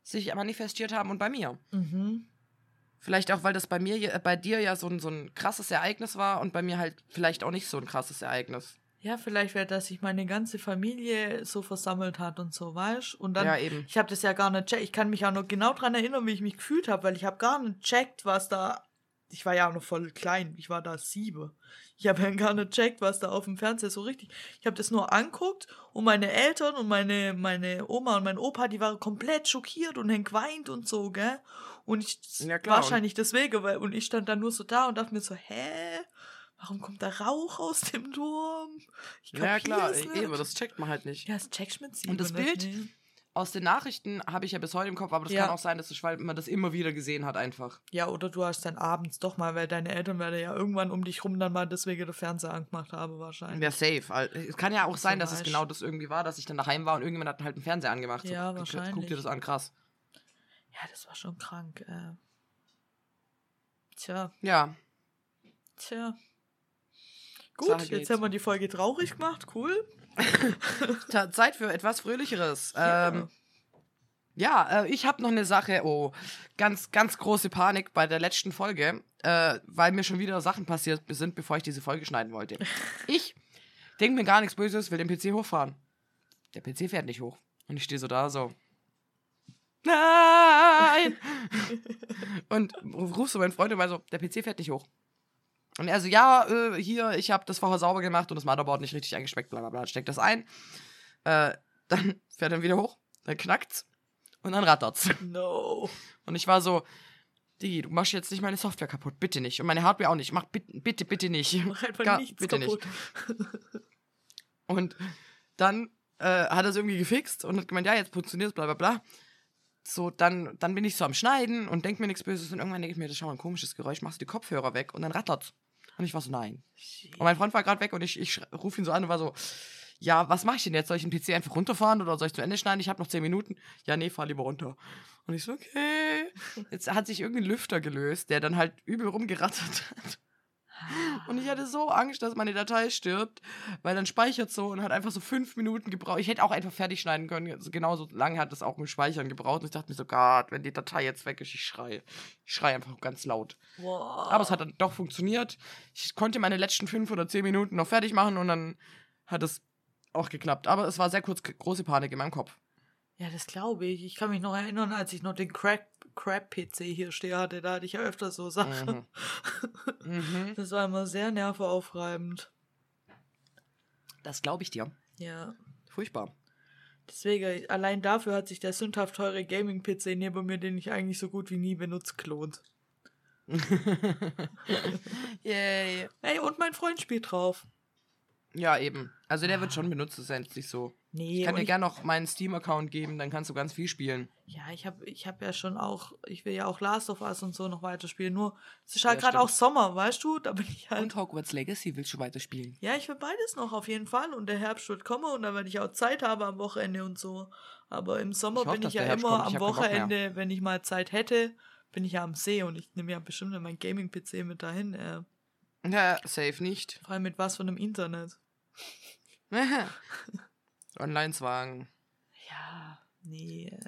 sich manifestiert haben und bei mir. Mhm. Vielleicht auch, weil das bei mir, ja- bei dir ja so ein, so ein krasses Ereignis war und bei mir halt vielleicht auch nicht so ein krasses Ereignis. Ja, vielleicht wäre, dass sich meine ganze Familie so versammelt hat und so, weißt Und dann, ja, eben. ich habe das ja gar nicht checkt. Ich kann mich auch noch genau dran erinnern, wie ich mich gefühlt habe, weil ich habe gar nicht checkt, was da. Ich war ja auch noch voll klein. Ich war da sieben. Ich habe ja gar nicht checkt, was da auf dem Fernseher so richtig. Ich habe das nur anguckt und meine Eltern und meine, meine Oma und mein Opa, die waren komplett schockiert und haben geweint und so, gell? Und ich, Ja, klar. wahrscheinlich deswegen, weil, und ich stand dann nur so da und dachte mir so, hä? Warum kommt da Rauch aus dem Turm? Ich Ja, klar, nicht. eben, das checkt man halt nicht. Ja, das checkst du mit sieben Und das nicht, Bild? nee. Aus den Nachrichten habe ich ja bis heute im Kopf, aber das Ja. kann auch sein, dass man das immer wieder gesehen hat, einfach. Ja, oder du hast dann abends doch mal, weil deine Eltern werden ja irgendwann um dich rum dann mal deswegen der Fernseher angemacht haben, wahrscheinlich. Ja, safe. Es kann ja auch So sein, dass es genau das irgendwie war, dass ich dann daheim war und irgendjemand hat halt einen Fernseher angemacht. So, Ja, guck- Guck wahrscheinlich. dir das an, krass. Ja, das war schon krank. Äh. Tja, Ja, tja. Gut, jetzt haben wir die Folge traurig gemacht, cool. Zeit für etwas Fröhlicheres. Ja. Ähm, ja, äh, ich habe noch eine Sache. Oh, ganz, ganz große Panik bei der letzten Folge, äh, weil mir schon wieder Sachen passiert sind, bevor ich diese Folge schneiden wollte. Ich denk mir gar nichts Böses, will den PC hochfahren. Der PC fährt nicht hoch. Und ich stehe so da, so. Nein! und rufst so meinen Freund und war so, der PC fährt nicht hoch. Und er so, ja, äh, hier, ich habe das vorher sauber gemacht und das Motherboard nicht richtig eingespeckt, bla bla bla. Steckt das ein. Äh, dann fährt er wieder hoch, dann knackt's und dann rattert's. No. Und ich war so, Digi, du machst jetzt nicht meine Software kaputt, bitte nicht. Und meine Hardware auch nicht. Mach bitte, bitte, bitte nicht. Mach einfach Gar- nichts bitte kaputt. Und dann äh, hat er es irgendwie gefixt und hat gemeint, ja, jetzt funktioniert es, bla bla bla. So, dann, dann bin ich so am Schneiden und denk mir nichts Böses und irgendwann denke ich mir, das ist schon mal ein komisches Geräusch, machst du die Kopfhörer weg und dann rattert's. Und ich war so, nein. Und mein Freund war gerade weg und ich, ich rufe ihn so an und war so, ja, was mache ich denn jetzt? Soll ich den PC einfach runterfahren oder soll ich zu Ende schneiden? Ich habe noch 10 Minuten. Ja, nee, fahr lieber runter. Und ich so, okay. Jetzt hat sich irgendein Lüfter gelöst, der dann halt übel rumgerattert hat. Und ich hatte so Angst, dass meine Datei stirbt, weil dann speichert so und hat einfach so fünf Minuten gebraucht. Ich hätte auch einfach fertig schneiden können. Also genauso lange hat es auch mit Speichern gebraucht. Und ich dachte mir so, Gott, wenn die Datei jetzt weg ist, ich schreie. Ich schreie einfach ganz laut. Wow. Aber es hat dann doch funktioniert. Ich konnte meine letzten fünf oder zehn Minuten noch fertig machen und dann hat es auch geklappt. Aber es war sehr kurz große Panik in meinem Kopf. Ja, das glaube ich. Ich kann mich noch erinnern, als ich noch den Crack- Crap-PC hier stehen hatte, da hatte ich ja öfter so Sachen. Mhm. Mhm. Das war immer sehr nerveaufreibend. Das glaube ich dir. Ja. Furchtbar. Deswegen, allein dafür hat sich der sündhaft teure Gaming-PC neben mir, den ich eigentlich so gut wie nie benutze, gelohnt. Yay. Ey, und mein Freund spielt drauf. Ja, eben. Also der wird schon benutzt, das ist ja nicht so. Nee, Ich kann dir gerne noch meinen Steam-Account geben, dann kannst du ganz viel spielen. Ja, ich habe ich hab ja schon auch, ich will ja auch Last of Us und so noch weiterspielen. Nur, es ist halt Ja, gerade auch Sommer, weißt du? Da bin ich halt. Und Hogwarts Legacy willst du weiterspielen? ja, ich will beides noch auf jeden Fall. Und der Herbst wird kommen und dann werde ich auch Zeit haben am Wochenende und so. Aber im Sommer Ich bin ich ja immer am. Wochenende, wenn ich mal Zeit hätte, bin ich ja am See und ich nehme ja bestimmt mein Gaming-PC mit dahin. Äh, Ja, safe nicht. vor allem mit was von dem Internet. Online-Zwagen. Ja, nee.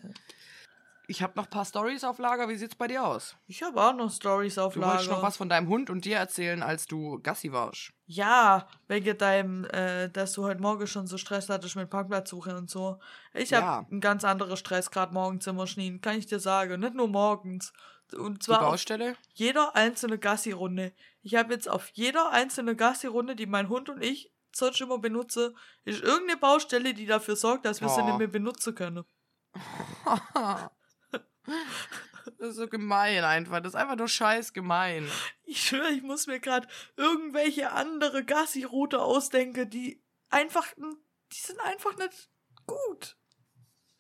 Ich habe noch ein paar Stories auf Lager. Wie sieht's bei dir aus? Ich habe auch noch Stories auf Du Lager. wolltest noch was von deinem Hund und dir erzählen, als du Gassi warst. Ja, wegen deinem, äh, dass du heute Morgen schon so Stress hattest mit Parkplatzsuche und so. Ich habe Ja. einen ganz anderen Stress gerade morgens immer schnien, kann ich dir sagen. Nicht nur morgens. Und Die zwar auf Baustelle? jeder einzelne Gassi-Runde. Ich habe jetzt auf jeder einzelne Gassi-Runde, die mein Hund und ich sonst immer benutze, ist irgendeine Baustelle, die dafür sorgt, dass wir sie Oh. nicht mehr benutzen können. das ist so gemein einfach. Das ist einfach nur scheiß gemein. Ich schwöre, ich muss mir gerade irgendwelche andere Gassi-Route ausdenken, die einfach, die sind einfach nicht gut.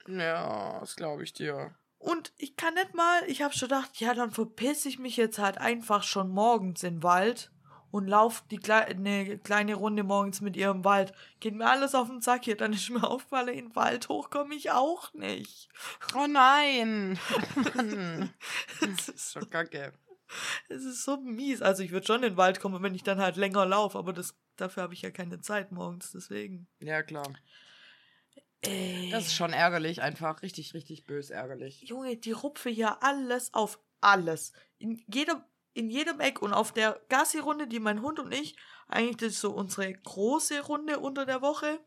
Ja, das glaube ich dir. Und ich kann nicht mal, ich habe schon gedacht, ja, dann verpiss ich mich jetzt halt einfach schon morgens in den Wald und lauf die Kle eine kleine Runde morgens mit ihr im Wald. Geht mir alles auf den Sack hier, dann ist mir aufgefallen, in den Wald hoch komme ich auch nicht. Oh nein. Es ist, so kacke. es ist so mies. Also ich würde schon in den Wald kommen, wenn ich dann halt länger laufe, aber das, dafür habe ich ja keine Zeit morgens, deswegen. Ja, klar. Ey. Das ist schon ärgerlich, einfach. Richtig, richtig bös ärgerlich. Junge, die rupfe hier alles auf alles. In jedem, in jedem Eck und auf der Gassi-Runde, die mein Hund und ich, eigentlich das ist so unsere große Runde unter der Woche.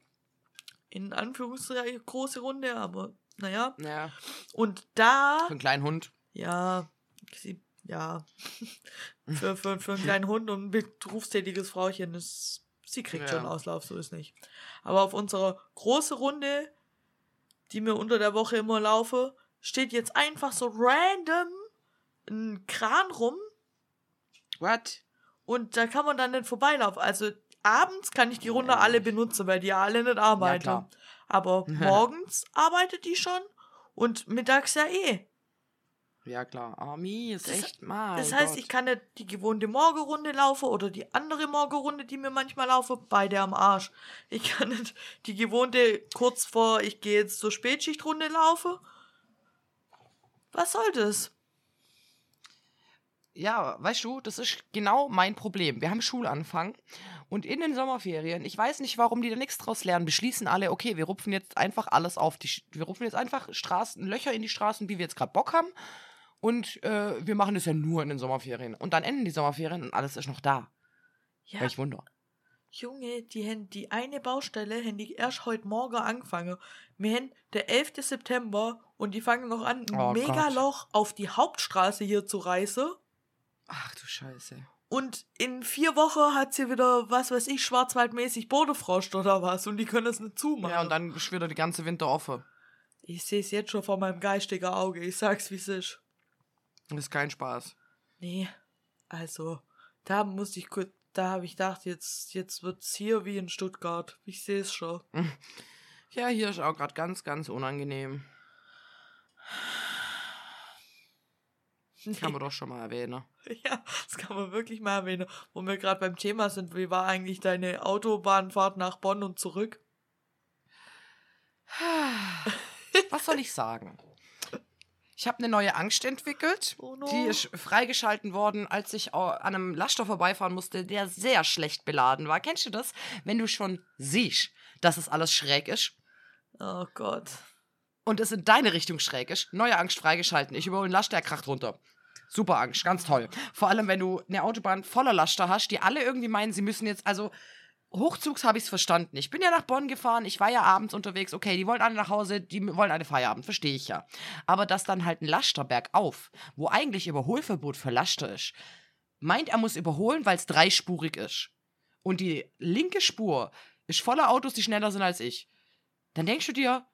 In Anführungszeichen große Runde, aber naja. Ja, Und da, für einen kleinen Hund. ja, sie, ja, für, für, für einen kleinen Hund und ein berufstätiges Frauchen ist, sie kriegt Ja. schon Auslauf, so ist nicht. Aber auf unserer große Runde, die mir unter der Woche immer laufe, steht jetzt einfach so random ein Kran rum What? und da kann man dann nicht vorbeilaufen. Also abends kann ich die Runde alle benutzen, weil die ja alle nicht arbeiten. klar. Aber morgens arbeitet die schon und mittags ja eh. Ja, klar. Army ist Das- echt mal. Das heißt, ich kann nicht die gewohnte Morgenrunde laufen oder die andere Morgenrunde, die mir manchmal laufe, beide am Arsch. Ich kann nicht die gewohnte kurz vor, ich gehe jetzt zur Spätschichtrunde laufen. Was soll das? Ja, weißt du, das ist genau mein Problem. Wir haben Schulanfang und in den Sommerferien, ich weiß nicht, warum die da nichts draus lernen, beschließen alle, okay, wir rupfen jetzt einfach alles auf die, wir rupfen jetzt einfach Straßen, Löcher in die Straßen, wie wir jetzt gerade Bock haben und äh, wir machen das ja nur in den Sommerferien. Und dann enden die Sommerferien und alles ist noch da. Ja, Welch Wunder. Junge, die haben die eine Baustelle haben die erst heute Morgen angefangen. Wir haben der 11. September und die fangen noch an, ein Oh Megaloch auf die Hauptstraße hier zu reißen. Ach du Scheiße. Und in vier Wochen hat sie wieder, was weiß ich, schwarzwaldmäßig Bodefrost oder was. Und die können es nicht zumachen. Ja, und dann ist wieder die ganze Winter offen. ich sehe es jetzt schon vor meinem geistigen Auge. Ich sag's, wie es ist. Das ist kein Spaß. Nee, also, da musste ich kurz, da habe ich gedacht, jetzt, jetzt wird's hier wie in Stuttgart. Ich sehe es schon. Ja, hier ist auch gerade ganz, ganz unangenehm. Kann man doch schon mal erwähnen. Ja, das kann man wirklich mal erwähnen. Wo wir gerade beim Thema sind, wie war eigentlich deine Autobahnfahrt nach Bonn und zurück? Was soll ich sagen? Ich habe eine neue Angst entwickelt. Oh no. Die ist freigeschalten worden, als ich an einem Laster vorbeifahren musste, der sehr schlecht beladen war. Kennst du das? Wenn du schon siehst, dass es alles schräg ist Oh Gott. und es in deine Richtung schräg ist, neue Angst freigeschalten. Ich überhole einen Laster, kracht runter. Super Angst, ganz toll. Vor allem, wenn du eine Autobahn voller Laster hast, die alle irgendwie meinen, sie müssen jetzt, also Hochzugs habe ich es verstanden. Ich bin ja nach Bonn gefahren, ich war ja abends unterwegs. Okay, die wollen alle nach Hause, die wollen alle Feierabend, verstehe ich ja. Aber dass dann halt ein Laster bergauf, wo eigentlich Überholverbot für Laster ist, meint, er muss überholen, weil es dreispurig ist. Und die linke Spur ist voller Autos, die schneller sind als ich. Dann denkst du dir,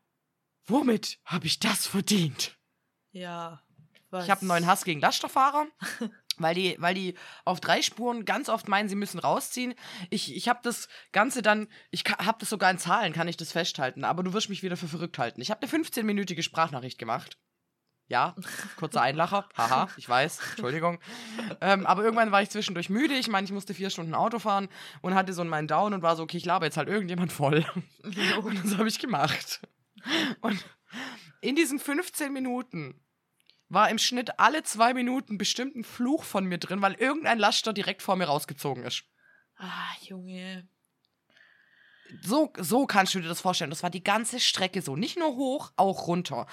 womit habe ich das verdient? Ja. Was? Ich habe einen neuen Hass gegen Lasterfahrer, weil die, weil die auf drei Spuren ganz oft meinen, sie müssen rausziehen. Ich, ich habe das Ganze dann, ich habe das sogar in Zahlen, kann ich das festhalten, aber du wirst mich wieder für verrückt halten. Ich habe eine 15-minütige Sprachnachricht gemacht. Ja, kurzer Einlacher. Haha, ich weiß, Entschuldigung. Ähm, aber irgendwann war ich zwischendurch müde. Ich meine, ich musste vier Stunden Auto fahren und hatte so meinen Down und war so, okay, ich laber jetzt halt irgendjemand voll. Und das habe ich gemacht. Und in diesen 15 Minuten war im Schnitt alle zwei Minuten bestimmt ein Fluch von mir drin, weil irgendein Laster direkt vor mir rausgezogen ist. Ah, Junge. So, so kannst du dir das vorstellen. Das war die ganze Strecke so. Nicht nur hoch, auch runter.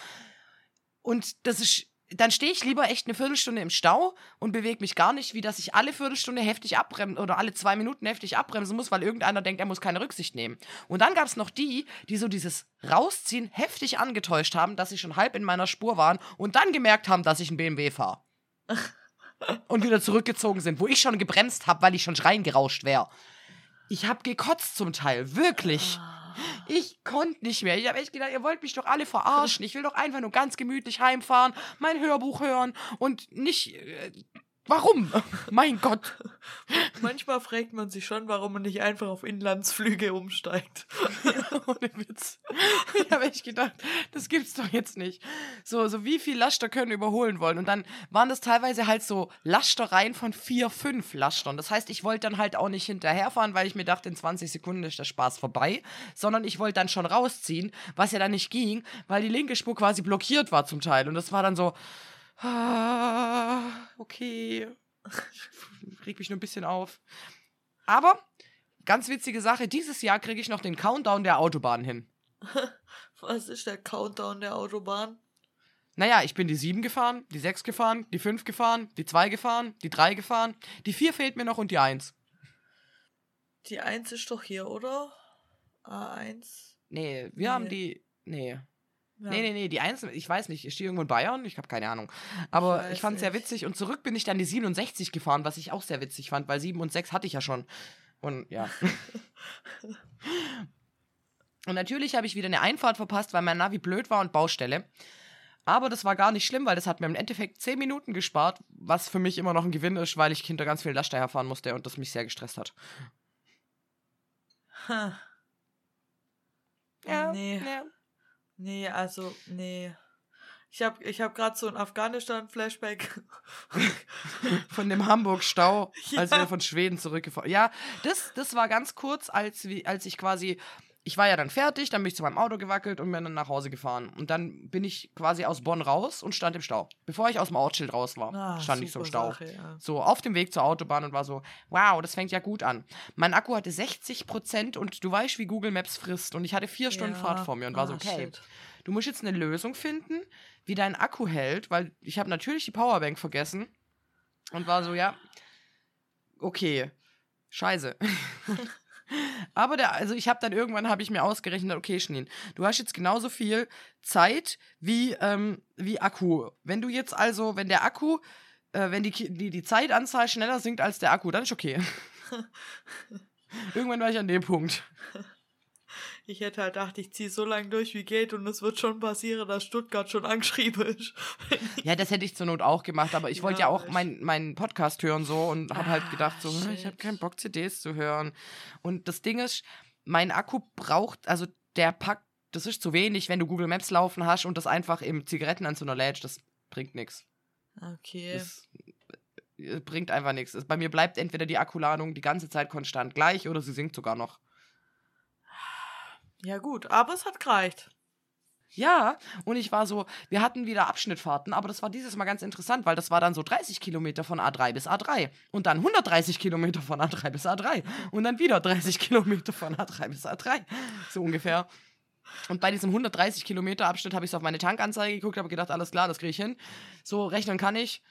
Und das ist. Dann stehe ich lieber echt eine Viertelstunde im Stau und bewege mich gar nicht, wie dass ich alle Viertelstunde heftig abbremsen oder alle zwei Minuten heftig abbremsen muss, weil irgendeiner denkt, er muss keine Rücksicht nehmen. Und dann gab es noch die, die so dieses Rausziehen heftig angetäuscht haben, dass sie schon halb in meiner Spur waren und dann gemerkt haben, dass ich einen BMW fahre. und wieder zurückgezogen sind, wo ich schon gebremst habe, weil ich schon reingerauscht wäre. Ich habe gekotzt zum Teil, wirklich. Ich konnte nicht mehr. Ich habe echt gedacht, ihr wollt mich doch alle verarschen. Ich will doch einfach nur ganz gemütlich heimfahren, mein Hörbuch hören und nicht. Äh, warum? mein Gott. Manchmal fragt man sich schon, warum man nicht einfach auf Inlandsflüge umsteigt. Ohne Witz. Ich habe echt gedacht, das gibt's doch jetzt nicht. So, so wie viel Laster können überholen wollen. Und dann waren das teilweise halt so Lastereien von vier, fünf Lastern. Das heißt, ich wollte dann halt auch nicht hinterherfahren, weil ich mir dachte, in 20 Sekunden ist der Spaß vorbei. Sondern ich wollte dann schon rausziehen, was ja dann nicht ging, weil die linke Spur quasi blockiert war zum Teil. Und das war dann so. Ah, okay. Ich reg mich nur ein bisschen auf. Aber, ganz witzige Sache, dieses Jahr kriege ich noch den Countdown der Autobahn hin. Was ist der Countdown der Autobahn? Naja, ich bin die 7 gefahren, die 6 gefahren, die 5 gefahren, die 2 gefahren, die 3 gefahren, die 4 fehlt mir noch und die 1. Die 1 ist doch hier, oder? A1. Nee, wir Nee. haben die. Nee. Ja. Nee, nee, nee, die 1, ich weiß nicht, ist die irgendwo in Bayern? Ich habe keine Ahnung. Aber weiß ich fand es sehr witzig und zurück bin ich dann die 67 gefahren, was ich auch sehr witzig fand, weil 7 und 6 hatte ich ja schon. Und ja. und natürlich habe ich wieder eine Einfahrt verpasst, weil mein Navi blöd war und Baustelle. Aber das war gar nicht schlimm, weil das hat mir im Endeffekt 10 Minuten gespart, was für mich immer noch ein Gewinn ist, weil ich hinter ganz viel Laster herfahren musste und das mich sehr gestresst hat. Ha. Ja, Nee. ja. Nee, also, nee. Ich habe ich hab gerade so ein Afghanistan-Flashback. Von dem Hamburg-Stau, als Ja. wir von Schweden zurückgefahren Ja, das, das war ganz kurz, als, als ich quasi. Ich war ja dann fertig, dann bin ich zu meinem Auto gewackelt und bin dann nach Hause gefahren. Und dann bin ich quasi aus Bonn raus und stand im Stau. Bevor ich aus dem Ortsschild raus war, Ah, stand ich so im Stau. Sache, ja. So auf dem Weg zur Autobahn und war so, wow, das fängt ja gut an. Mein Akku hatte 60% und du weißt, wie Google Maps frisst. Und ich hatte vier Stunden Ja. Fahrt vor mir und war so, Ah, okay, shit. du musst jetzt eine Lösung finden, wie dein Akku hält, weil ich habe natürlich die Powerbank vergessen und war so, ja, okay, scheiße. Aber der, also ich habe dann irgendwann habe ich mir ausgerechnet, okay, Schneen, du hast jetzt genauso viel Zeit wie, ähm, wie Akku. Wenn du jetzt also, wenn der Akku, äh, wenn die, die, die Zeitanzahl schneller sinkt als der Akku, dann ist okay. irgendwann war ich an dem Punkt. Ich hätte halt gedacht, ich ziehe so lange durch, wie geht, und es wird schon passieren, dass Stuttgart schon angeschrieben ist. ja, das hätte ich zur Not auch gemacht, aber ich ja, wollte ja auch meinen mein Podcast hören so und habe halt gedacht, so, shit. ich habe keinen Bock, CDs zu hören. Und das Ding ist, mein Akku braucht, also der packt, das ist zu wenig, wenn du Google Maps laufen hast und das einfach im Zigarettenanzünder lädst, das bringt nichts. Okay. Das äh, bringt einfach nichts. Bei mir bleibt entweder die Akkuladung die ganze Zeit konstant gleich oder sie sinkt sogar noch. Ja, gut, aber es hat gereicht. Ja, und ich war so, wir hatten wieder Abschnittfahrten, aber das war dieses Mal ganz interessant, weil das war dann so 30 Kilometer von A3 bis A3 und dann 130 Kilometer von A3 bis A3 und dann wieder 30 Kilometer von A3 bis A3, so ungefähr. Und bei diesem 130 Kilometer Abschnitt habe ich so auf meine Tankanzeige geguckt, habe gedacht, alles klar, das kriege ich hin. So rechnen kann ich.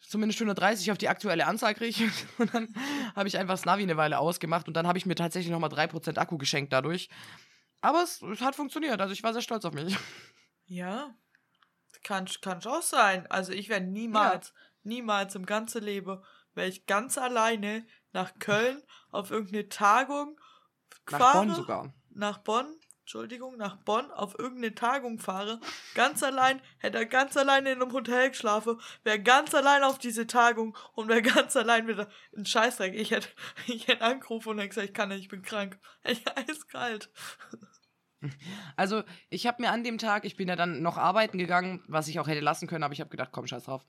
Zumindest 130 auf die aktuelle Anzahl kriege ich. Und dann habe ich einfach das Navi eine Weile ausgemacht und dann habe ich mir tatsächlich nochmal 3% Akku geschenkt dadurch. Aber es, es, hat funktioniert. Also ich war sehr stolz auf mich. Ja. Kann, kann auch sein. Also ich werde niemals, ja. niemals im ganzen Leben, wäre ich ganz alleine nach Köln auf irgendeine Tagung nach fahre, Bonn sogar. Nach Bonn, Entschuldigung, nach Bonn auf irgendeine Tagung fahre, ganz allein, hätte ganz alleine in einem Hotel geschlafen, wäre ganz allein auf diese Tagung und wäre ganz allein wieder in Scheißdreck. Ich hätte, ich hätte angerufen und hätte gesagt, ich kann nicht, ich bin krank. Ich eiskalt. Also, ich habe mir an dem Tag, ich bin ja dann noch arbeiten gegangen, was ich auch hätte lassen können, aber ich habe gedacht, komm, scheiß drauf.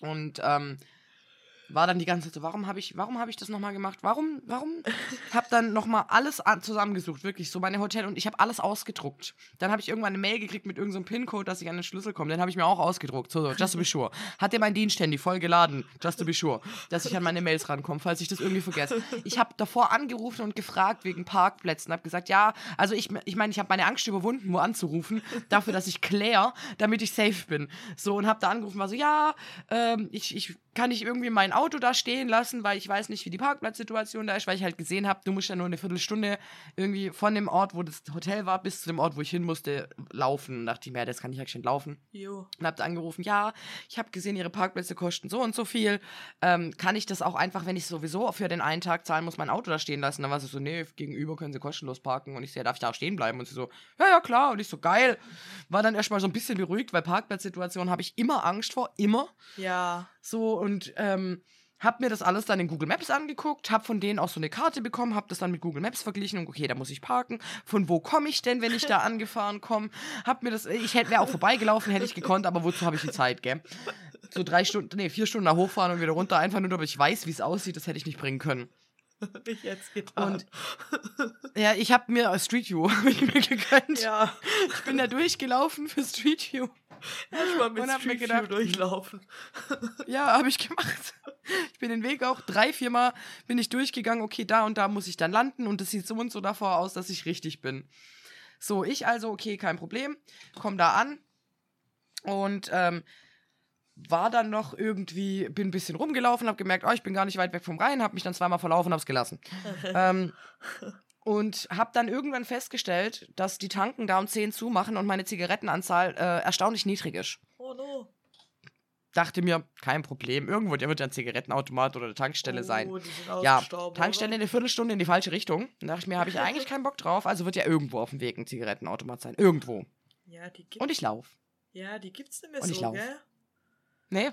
Und ähm, war dann die ganze Zeit so, warum habe ich, warum habe ich das nochmal gemacht? Warum, warum? hab dann nochmal alles zusammengesucht, wirklich, so meine Hotel und ich habe alles ausgedruckt. Dann habe ich irgendwann eine Mail gekriegt mit irgendeinem so PIN-Code, dass ich an den Schlüssel komme. Den habe ich mir auch ausgedruckt. So, so, just to be sure. Hat der mein Diensthandy voll geladen, just to be sure, dass ich an meine Mails rankomme, falls ich das irgendwie vergesse. Ich habe davor angerufen und gefragt wegen Parkplätzen, habe gesagt, ja, also ich, ich meine, ich habe meine Angst überwunden, wo anzurufen, dafür, dass ich kläre, damit ich safe bin. So, und habe da angerufen, war so, ja, ähm, ich, ich kann ich irgendwie mein Auto da stehen lassen, weil ich weiß nicht, wie die Parkplatzsituation da ist, weil ich halt gesehen habe, du musst ja nur eine Viertelstunde irgendwie von dem Ort, wo das Hotel war, bis zu dem Ort, wo ich hin musste, laufen. Und dachte ich mir, ja, das kann ich ja schon laufen. Jo. Und hab da angerufen, ja, ich habe gesehen, ihre Parkplätze kosten so und so viel. Ähm, kann ich das auch einfach, wenn ich sowieso für den einen Tag zahlen muss, mein Auto da stehen lassen? Dann war sie so, nee, gegenüber können sie kostenlos parken. Und ich so, ja, darf ich da auch stehen bleiben? Und sie so, ja, ja, klar. Und ich so, geil. War dann erstmal so ein bisschen beruhigt, weil Parkplatzsituationen habe ich immer Angst vor, immer. Ja. So, und ähm, hab mir das alles dann in Google Maps angeguckt, hab von denen auch so eine Karte bekommen, hab das dann mit Google Maps verglichen und okay, da muss ich parken. Von wo komme ich denn, wenn ich da angefahren komme? Hab mir das, ich hätte wäre auch vorbeigelaufen, hätte ich gekonnt, aber wozu habe ich die Zeit, gell? So drei Stunden, nee, vier Stunden da hochfahren und wieder runter, einfach nur, damit ich weiß, wie es aussieht, das hätte ich nicht bringen können. Ich jetzt getan. Und ja, ich habe mir Street View ich mir gegönnt. Ja. Ich bin da durchgelaufen für Street View. Erstmal mit und Street gedacht, View durchlaufen. Ja, habe ich gemacht. Ich bin den Weg auch drei, viermal bin ich durchgegangen. Okay, da und da muss ich dann landen und es sieht so und so davor aus, dass ich richtig bin. So, ich also, okay, kein Problem. Komm da an und ähm, war dann noch irgendwie, bin ein bisschen rumgelaufen, habe gemerkt, oh, ich bin gar nicht weit weg vom Rhein, habe mich dann zweimal verlaufen, habe es gelassen. ähm, und habe dann irgendwann festgestellt, dass die Tanken da um 10 zumachen und meine Zigarettenanzahl äh, erstaunlich niedrig ist. Oh no. Dachte mir, kein Problem. Irgendwo der wird ja ein Zigarettenautomat oder eine Tankstelle oh, sein. ja, Tankstelle eine Viertelstunde in die falsche Richtung. Da dachte ich mir, habe ich eigentlich keinen Bock drauf. Also wird ja irgendwo auf dem Weg ein Zigarettenautomat sein. Irgendwo. Ja, die gibt's. Und ich laufe. Ja, die gibt's nicht mehr und so, ich lauf. gell? Nee.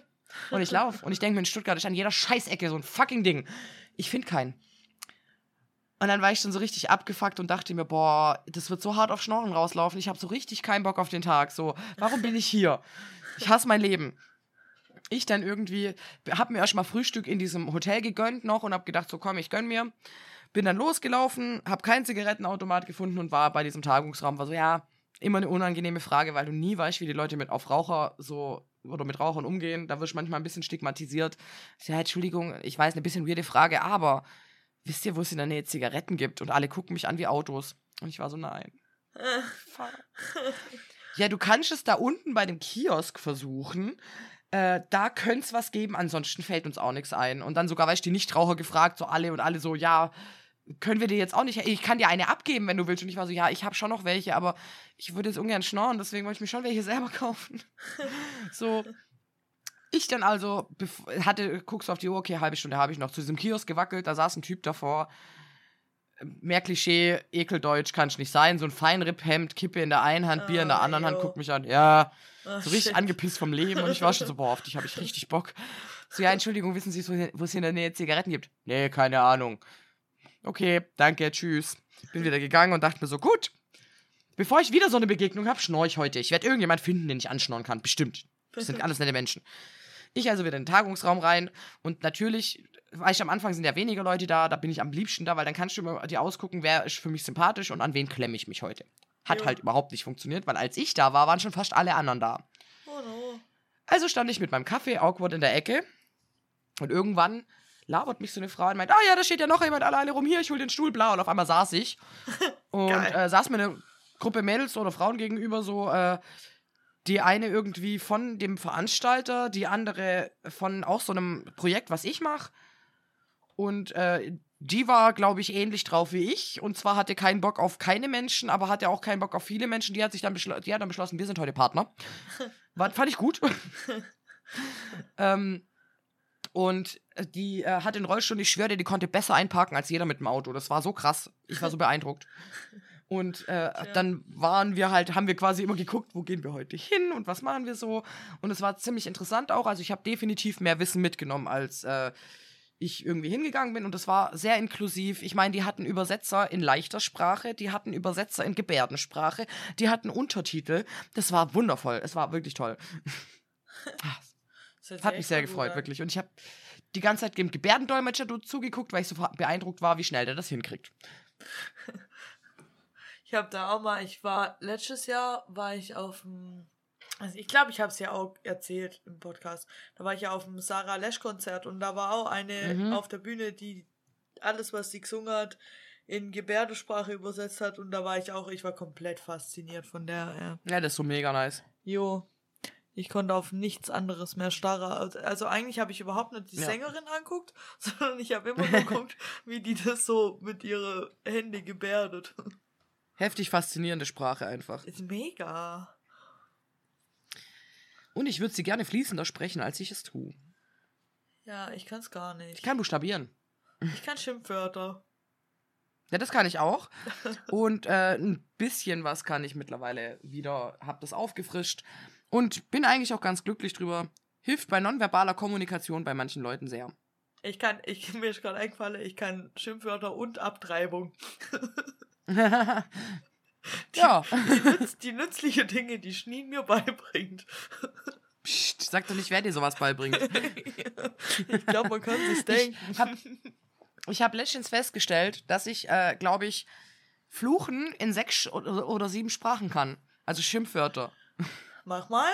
Und ich laufe. und ich denke mir, in Stuttgart ist an jeder Scheißecke so ein fucking Ding. Ich finde keinen. Und dann war ich schon so richtig abgefuckt und dachte mir, boah, das wird so hart auf Schnorren rauslaufen. Ich habe so richtig keinen Bock auf den Tag. So, warum bin ich hier? Ich hasse mein Leben. Ich dann irgendwie, hab mir erstmal Frühstück in diesem Hotel gegönnt noch und hab gedacht, so komm, ich gönn mir. Bin dann losgelaufen, hab keinen Zigarettenautomat gefunden und war bei diesem Tagungsraum. War so, ja, immer eine unangenehme Frage, weil du nie weißt, wie die Leute mit auf Raucher so oder mit Rauchern umgehen. Da wirst du manchmal ein bisschen stigmatisiert. Ja, Entschuldigung, ich weiß, eine bisschen weirde Frage, aber wisst ihr, wo es in der Nähe Zigaretten gibt? Und alle gucken mich an wie Autos. Und ich war so, nein. ja, du kannst es da unten bei dem Kiosk versuchen. Äh, da könnte es was geben, ansonsten fällt uns auch nichts ein. Und dann sogar, weißt du, die Nichtraucher gefragt, so alle und alle so, ja, können wir dir jetzt auch nicht, ich kann dir eine abgeben, wenn du willst. Und ich war so, ja, ich habe schon noch welche, aber ich würde jetzt ungern schnorren, deswegen wollte ich mir schon welche selber kaufen. so. Ich dann also, hatte, guckst du auf die Uhr, okay, halbe Stunde habe ich noch, zu diesem Kiosk gewackelt, da saß ein Typ davor, mehr Klischee, ekeldeutsch kann es nicht sein. So ein Feinripphemd, Kippe in der einen Hand, Bier in der oh, anderen yo. Hand, guckt mich an. Ja, oh, so richtig shit. angepisst vom Leben. Und ich war schon so, boah, auf dich habe ich richtig Bock. So, ja, Entschuldigung, wissen Sie, wo es hier in der Nähe Zigaretten gibt? Nee, keine Ahnung. Okay, danke, tschüss. Bin wieder gegangen und dachte mir so, gut, bevor ich wieder so eine Begegnung habe, schnorre ich heute. Ich werde irgendjemand finden, den ich anschnorren kann. Bestimmt. Das sind alles nette Menschen. Ich also wieder in den Tagungsraum rein und natürlich war ich am Anfang sind ja weniger Leute da, da bin ich am liebsten da, weil dann kannst du immer dir ausgucken, wer ist für mich sympathisch und an wen klemme ich mich heute. Hat jo. halt überhaupt nicht funktioniert, weil als ich da war, waren schon fast alle anderen da. Oh no. Also stand ich mit meinem Kaffee awkward in der Ecke und irgendwann labert mich so eine Frau und meint, ah ja, da steht ja noch jemand alleine rum, hier, ich hol den Stuhl, blau. Und auf einmal saß ich und äh, saß mir eine Gruppe Mädels oder Frauen gegenüber so, äh, die eine irgendwie von dem Veranstalter, die andere von auch so einem Projekt, was ich mache. Und äh, die war, glaube ich, ähnlich drauf wie ich. Und zwar hatte keinen Bock auf keine Menschen, aber hatte auch keinen Bock auf viele Menschen. Die hat sich dann, die hat dann beschlossen, wir sind heute Partner. War, fand ich gut. ähm, und äh, die äh, hat den Rollstuhl, ich schwöre dir, die konnte besser einparken als jeder mit dem Auto. Das war so krass. Ich war so beeindruckt. Und äh, dann waren wir halt, haben wir quasi immer geguckt, wo gehen wir heute hin und was machen wir so. Und es war ziemlich interessant auch. Also ich habe definitiv mehr Wissen mitgenommen, als äh, ich irgendwie hingegangen bin. Und es war sehr inklusiv. Ich meine, die hatten Übersetzer in leichter Sprache, die hatten Übersetzer in Gebärdensprache, die hatten Untertitel. Das war wundervoll. Es war wirklich toll. Hat mich sehr gefreut, an. wirklich. Und ich habe die ganze Zeit dem Gebärdendolmetscher zugeguckt, weil ich so beeindruckt war, wie schnell der das hinkriegt. Ich habe da auch mal, ich war letztes Jahr war ich auf dem, also ich glaube, ich habe es ja auch erzählt im Podcast. Da war ich ja auf dem Sarah Lesch Konzert und da war auch eine mhm. auf der Bühne, die alles, was sie gesungen hat, in Gebärdensprache übersetzt hat und da war ich auch, ich war komplett fasziniert von der. Ja, ja das ist so mega nice. Jo. Ich konnte auf nichts anderes mehr starren. Also, also eigentlich habe ich überhaupt nicht die ja. Sängerin anguckt, sondern ich habe immer geguckt, wie die das so mit ihren Händen gebärdet heftig faszinierende Sprache einfach. Ist mega. Und ich würde sie gerne fließender sprechen, als ich es tue. Ja, ich kann es gar nicht. Ich kann buchstabieren. Ich kann Schimpfwörter. Ja, das kann ich auch. Und äh, ein bisschen was kann ich mittlerweile wieder, hab das aufgefrischt und bin eigentlich auch ganz glücklich drüber. Hilft bei nonverbaler Kommunikation bei manchen Leuten sehr. Ich kann, ich, mir ist gerade eingefallen, ich kann Schimpfwörter und Abtreibung. die, ja. Die, nütz, die nützliche Dinge, die Schneen mir beibringt. Psst, sag doch nicht, wer dir sowas beibringt. ich glaube, man kann sich denken. Ich habe hab letztens festgestellt, dass ich, äh, glaube ich, Fluchen in sechs oder, oder, sieben Sprachen kann. Also Schimpfwörter. Mach mal.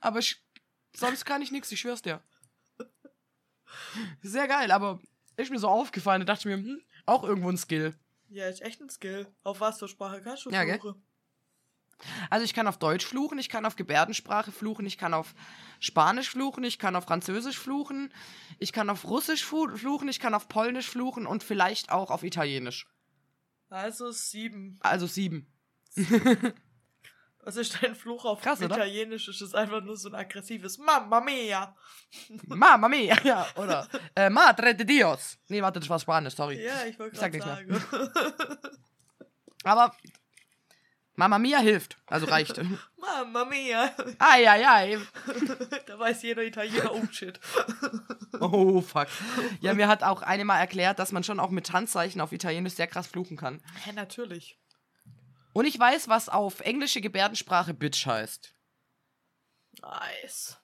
Aber ich, sonst kann ich nichts, ich schwör's dir. Sehr geil, aber ist mir so aufgefallen, da dachte ich mir, hm, auch irgendwo ein Skill. Ja, ist echt ein Skill. Auf was für Sprache kannst du ja, Fluche? Also ich kann auf Deutsch fluchen, ich kann auf Gebärdensprache fluchen, ich kann auf Spanisch fluchen, ich kann auf Französisch fluchen, ich kann auf Russisch fluchen, ich kann auf Polnisch fluchen und vielleicht auch auf Italienisch. Also sieben. Also sieben. Was ist dein Fluch auf Krass, Italienisch? Ist es einfach nur so ein aggressives Mamma mia. Mamma mia, ja, oder äh, Madre de Dios. Nee, warte, das war Spanisch, sorry. Ja, ich wollte gerade sagen. Aber Mamma mia hilft, also reicht. Mamma mia. Ai, ai, ai. da weiß jeder Italiener, oh shit. oh fuck. Ja, mir hat auch eine mal erklärt, dass man schon auch mit Handzeichen auf Italienisch sehr krass fluchen kann. Ja, natürlich. Und ich weiß, was auf englische Gebärdensprache Bitch heißt. Nice.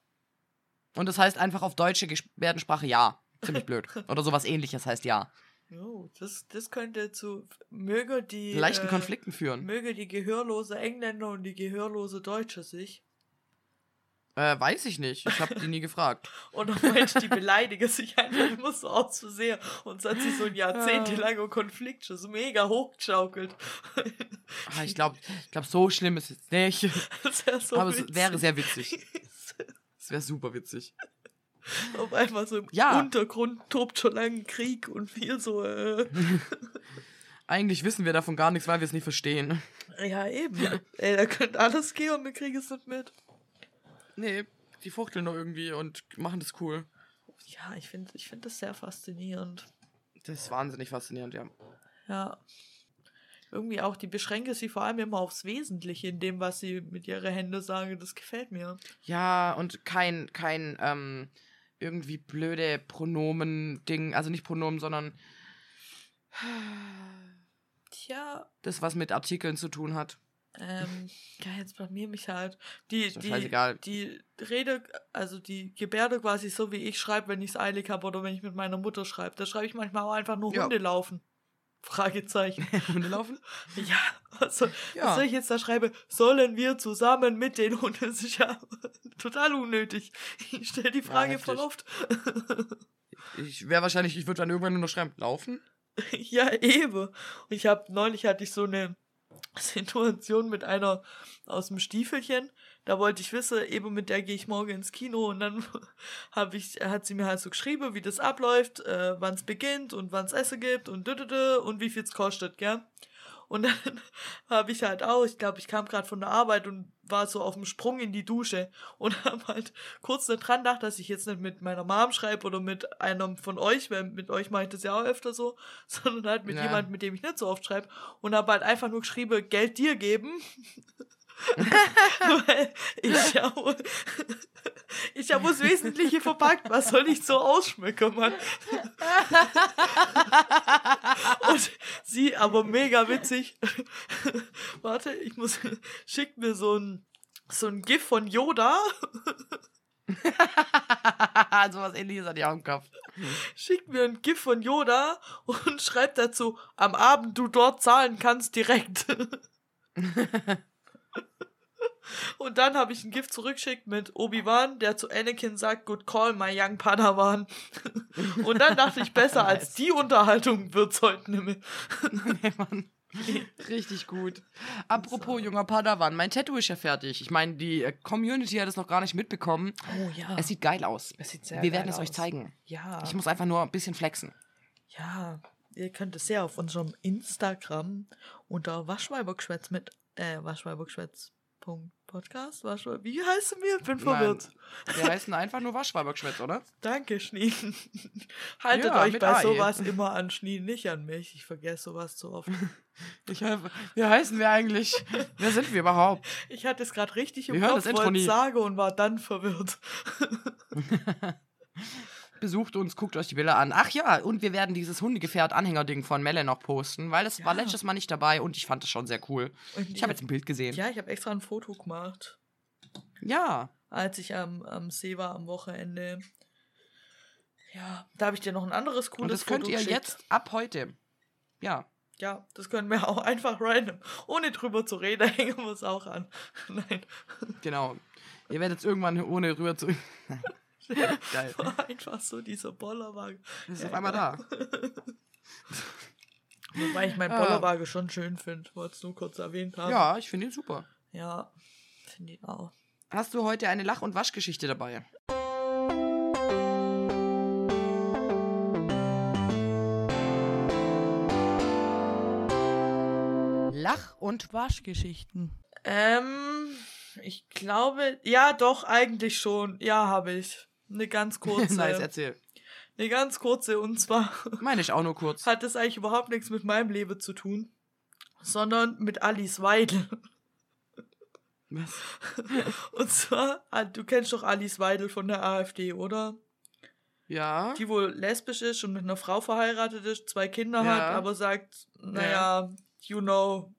Und das heißt einfach auf deutsche Gebärdensprache ja. Ziemlich blöd. Oder sowas ähnliches heißt ja. Oh, das, das könnte zu möge die leichten äh, Konflikten führen. Möge die gehörlose Engländer und die gehörlose Deutsche sich äh, weiß ich nicht. Ich habe die nie gefragt. Oder meint, die beleidigen sich einfach immer so aus zu sehr und es hat sich so ein jahrzehntelanger Konflikt schon so mega hochgeschaukelt. Ah, ich glaube, ich glaub, so schlimm ist es nicht. Das so Aber witzig. es wäre sehr witzig. Es wäre super witzig. Auf einmal so im Ja. Untergrund tobt schon lange ein Krieg und wir so, äh, Eigentlich wissen wir davon gar nichts, weil wir es nicht verstehen. ja eben. Ey, da könnte alles gehen und wir kriegen es nicht mit. Nee, die fuchteln nur irgendwie und machen das cool. Ja, ich finde ich find das sehr faszinierend. Das ist wahnsinnig faszinierend, ja. Ja. Irgendwie auch, die beschränke sie vor allem immer aufs Wesentliche in dem, was sie mit ihren Händen sagen. Das gefällt mir. Ja, und kein, kein, ähm, irgendwie blöde Pronomen-Ding, also nicht Pronomen, sondern Tja, das, was mit Artikeln zu tun hat. Ähm, ja, jetzt blamier mich halt. Die, die, die Rede, also die Gebärde quasi so, wie ich schreibe, wenn ich es eilig habe oder wenn ich mit meiner Mutter schreibe. Da schreibe ich manchmal auch einfach nur Ja. Hunde laufen. Fragezeichen. Hunde laufen? Ja, also, Ja. was soll ich jetzt da schreiben? Sollen wir zusammen mit den Hunden? Das ist ja total unnötig. Ich stelle die Frage heftig. voll oft. Ich wäre wahrscheinlich, ich würde dann irgendwann nur noch schreiben, laufen? ja, eben. Und ich habe neulich hatte ich so eine Situation mit einer aus dem Stiefelchen. Da wollte ich wissen, eben mit der gehe ich morgen ins Kino und dann hab ich, hat sie mir halt so geschrieben, wie das abläuft, äh, wann es beginnt und wann es Essen gibt und düdüdü und wie viel es kostet, gell? Und dann habe ich halt auch, ich glaube, ich kam gerade von der Arbeit und war so auf dem Sprung in die Dusche und habe halt kurz dran gedacht, dass ich jetzt nicht mit meiner Mom schreibe oder mit einem von euch, weil mit euch mache ich das ja auch öfter so, sondern halt mit Ja. jemandem, mit dem ich nicht so oft schreibe und habe halt einfach nur geschrieben, Geld dir geben. weil ich wohl- ich habe das Wesentliche verpackt. Was soll ich so ausschmücken, Mann? Und sie, aber mega witzig. Warte, ich muss. Schickt mir so ein, so ein GIF von Yoda. so was ähnliches hatte ich auch im Kopf. Schickt mir ein GIF von Yoda und schreibt dazu: Am Abend du dort zahlen kannst direkt. Und dann habe ich ein GIF zurückgeschickt mit Obi-Wan, der zu Anakin sagt, Good call, my young Padawan. Und dann dachte ich, besser als die Unterhaltung wird's heute nicht mehr. nee, Mann. Richtig gut. Apropos junger Padawan, mein Tattoo ist ja fertig. Ich meine, die äh, Community hat es noch gar nicht mitbekommen. Oh ja. Es sieht geil aus. Es sieht sehr Wir werden es euch aus. zeigen. Ja. Ich muss einfach nur ein bisschen flexen. Ja, ihr könnt es sehr auf unserem Instagram unter Waschweibergeschwätz mit äh, Waschweibergeschwätz.podcast. Waschweiber Wie heißt du mir? Bin verwirrt. Wir heißen einfach nur Waschweibergeschwätz, oder? Danke, Schnee. Haltet Ja, euch bei Ei. sowas immer an Schnee, nicht an mich. Ich vergesse sowas zu oft. Ich, wie heißen wir eigentlich? Wer sind wir überhaupt? Ich hatte es gerade richtig im Wir Kopf, wollte nie. sagen und war dann verwirrt. Besucht uns, guckt euch die Bilder an. Ach ja, und wir werden dieses Hundegefährt-Anhänger-Ding von Melle noch posten, weil es war Ja. letztes Mal nicht dabei und ich fand es schon sehr cool. Und Ich habe jetzt ein Bild gesehen. ja, ich habe extra ein Foto gemacht, Ja. als ich am, am See war am Wochenende. Ja, da habe ich dir noch ein anderes cooles Und das könnt Foto ihr geschickt. jetzt ab heute. Ja. Ja, das können wir auch einfach random, ohne drüber zu reden, hängen wir es auch an. Nein, Genau. Ihr werdet es irgendwann ohne rüber zu. Geil. einfach so dieser Bollerwagen. Das ist auf einmal da. Wobei ich meinen Ah. Bollerwagen schon schön finde, wollte es nur kurz erwähnt haben. Ja, ich finde ihn super. Ja, finde ich auch. Hast du heute eine Lach- und Waschgeschichte dabei? Lach- und Waschgeschichten. Ähm, ich glaube, ja, doch, eigentlich schon. Ja, habe ich. Eine ganz kurze. nice, erzähl. eine ganz kurze, und zwar Meine ich auch nur kurz. hat das eigentlich überhaupt nichts mit meinem Leben zu tun, sondern mit Alice Weidel. Was? Und zwar, ah, du kennst doch Alice Weidel von der AfD, oder? Ja. Die wohl lesbisch ist und mit einer Frau verheiratet ist, zwei Kinder Ja. hat, aber sagt, naja, you know,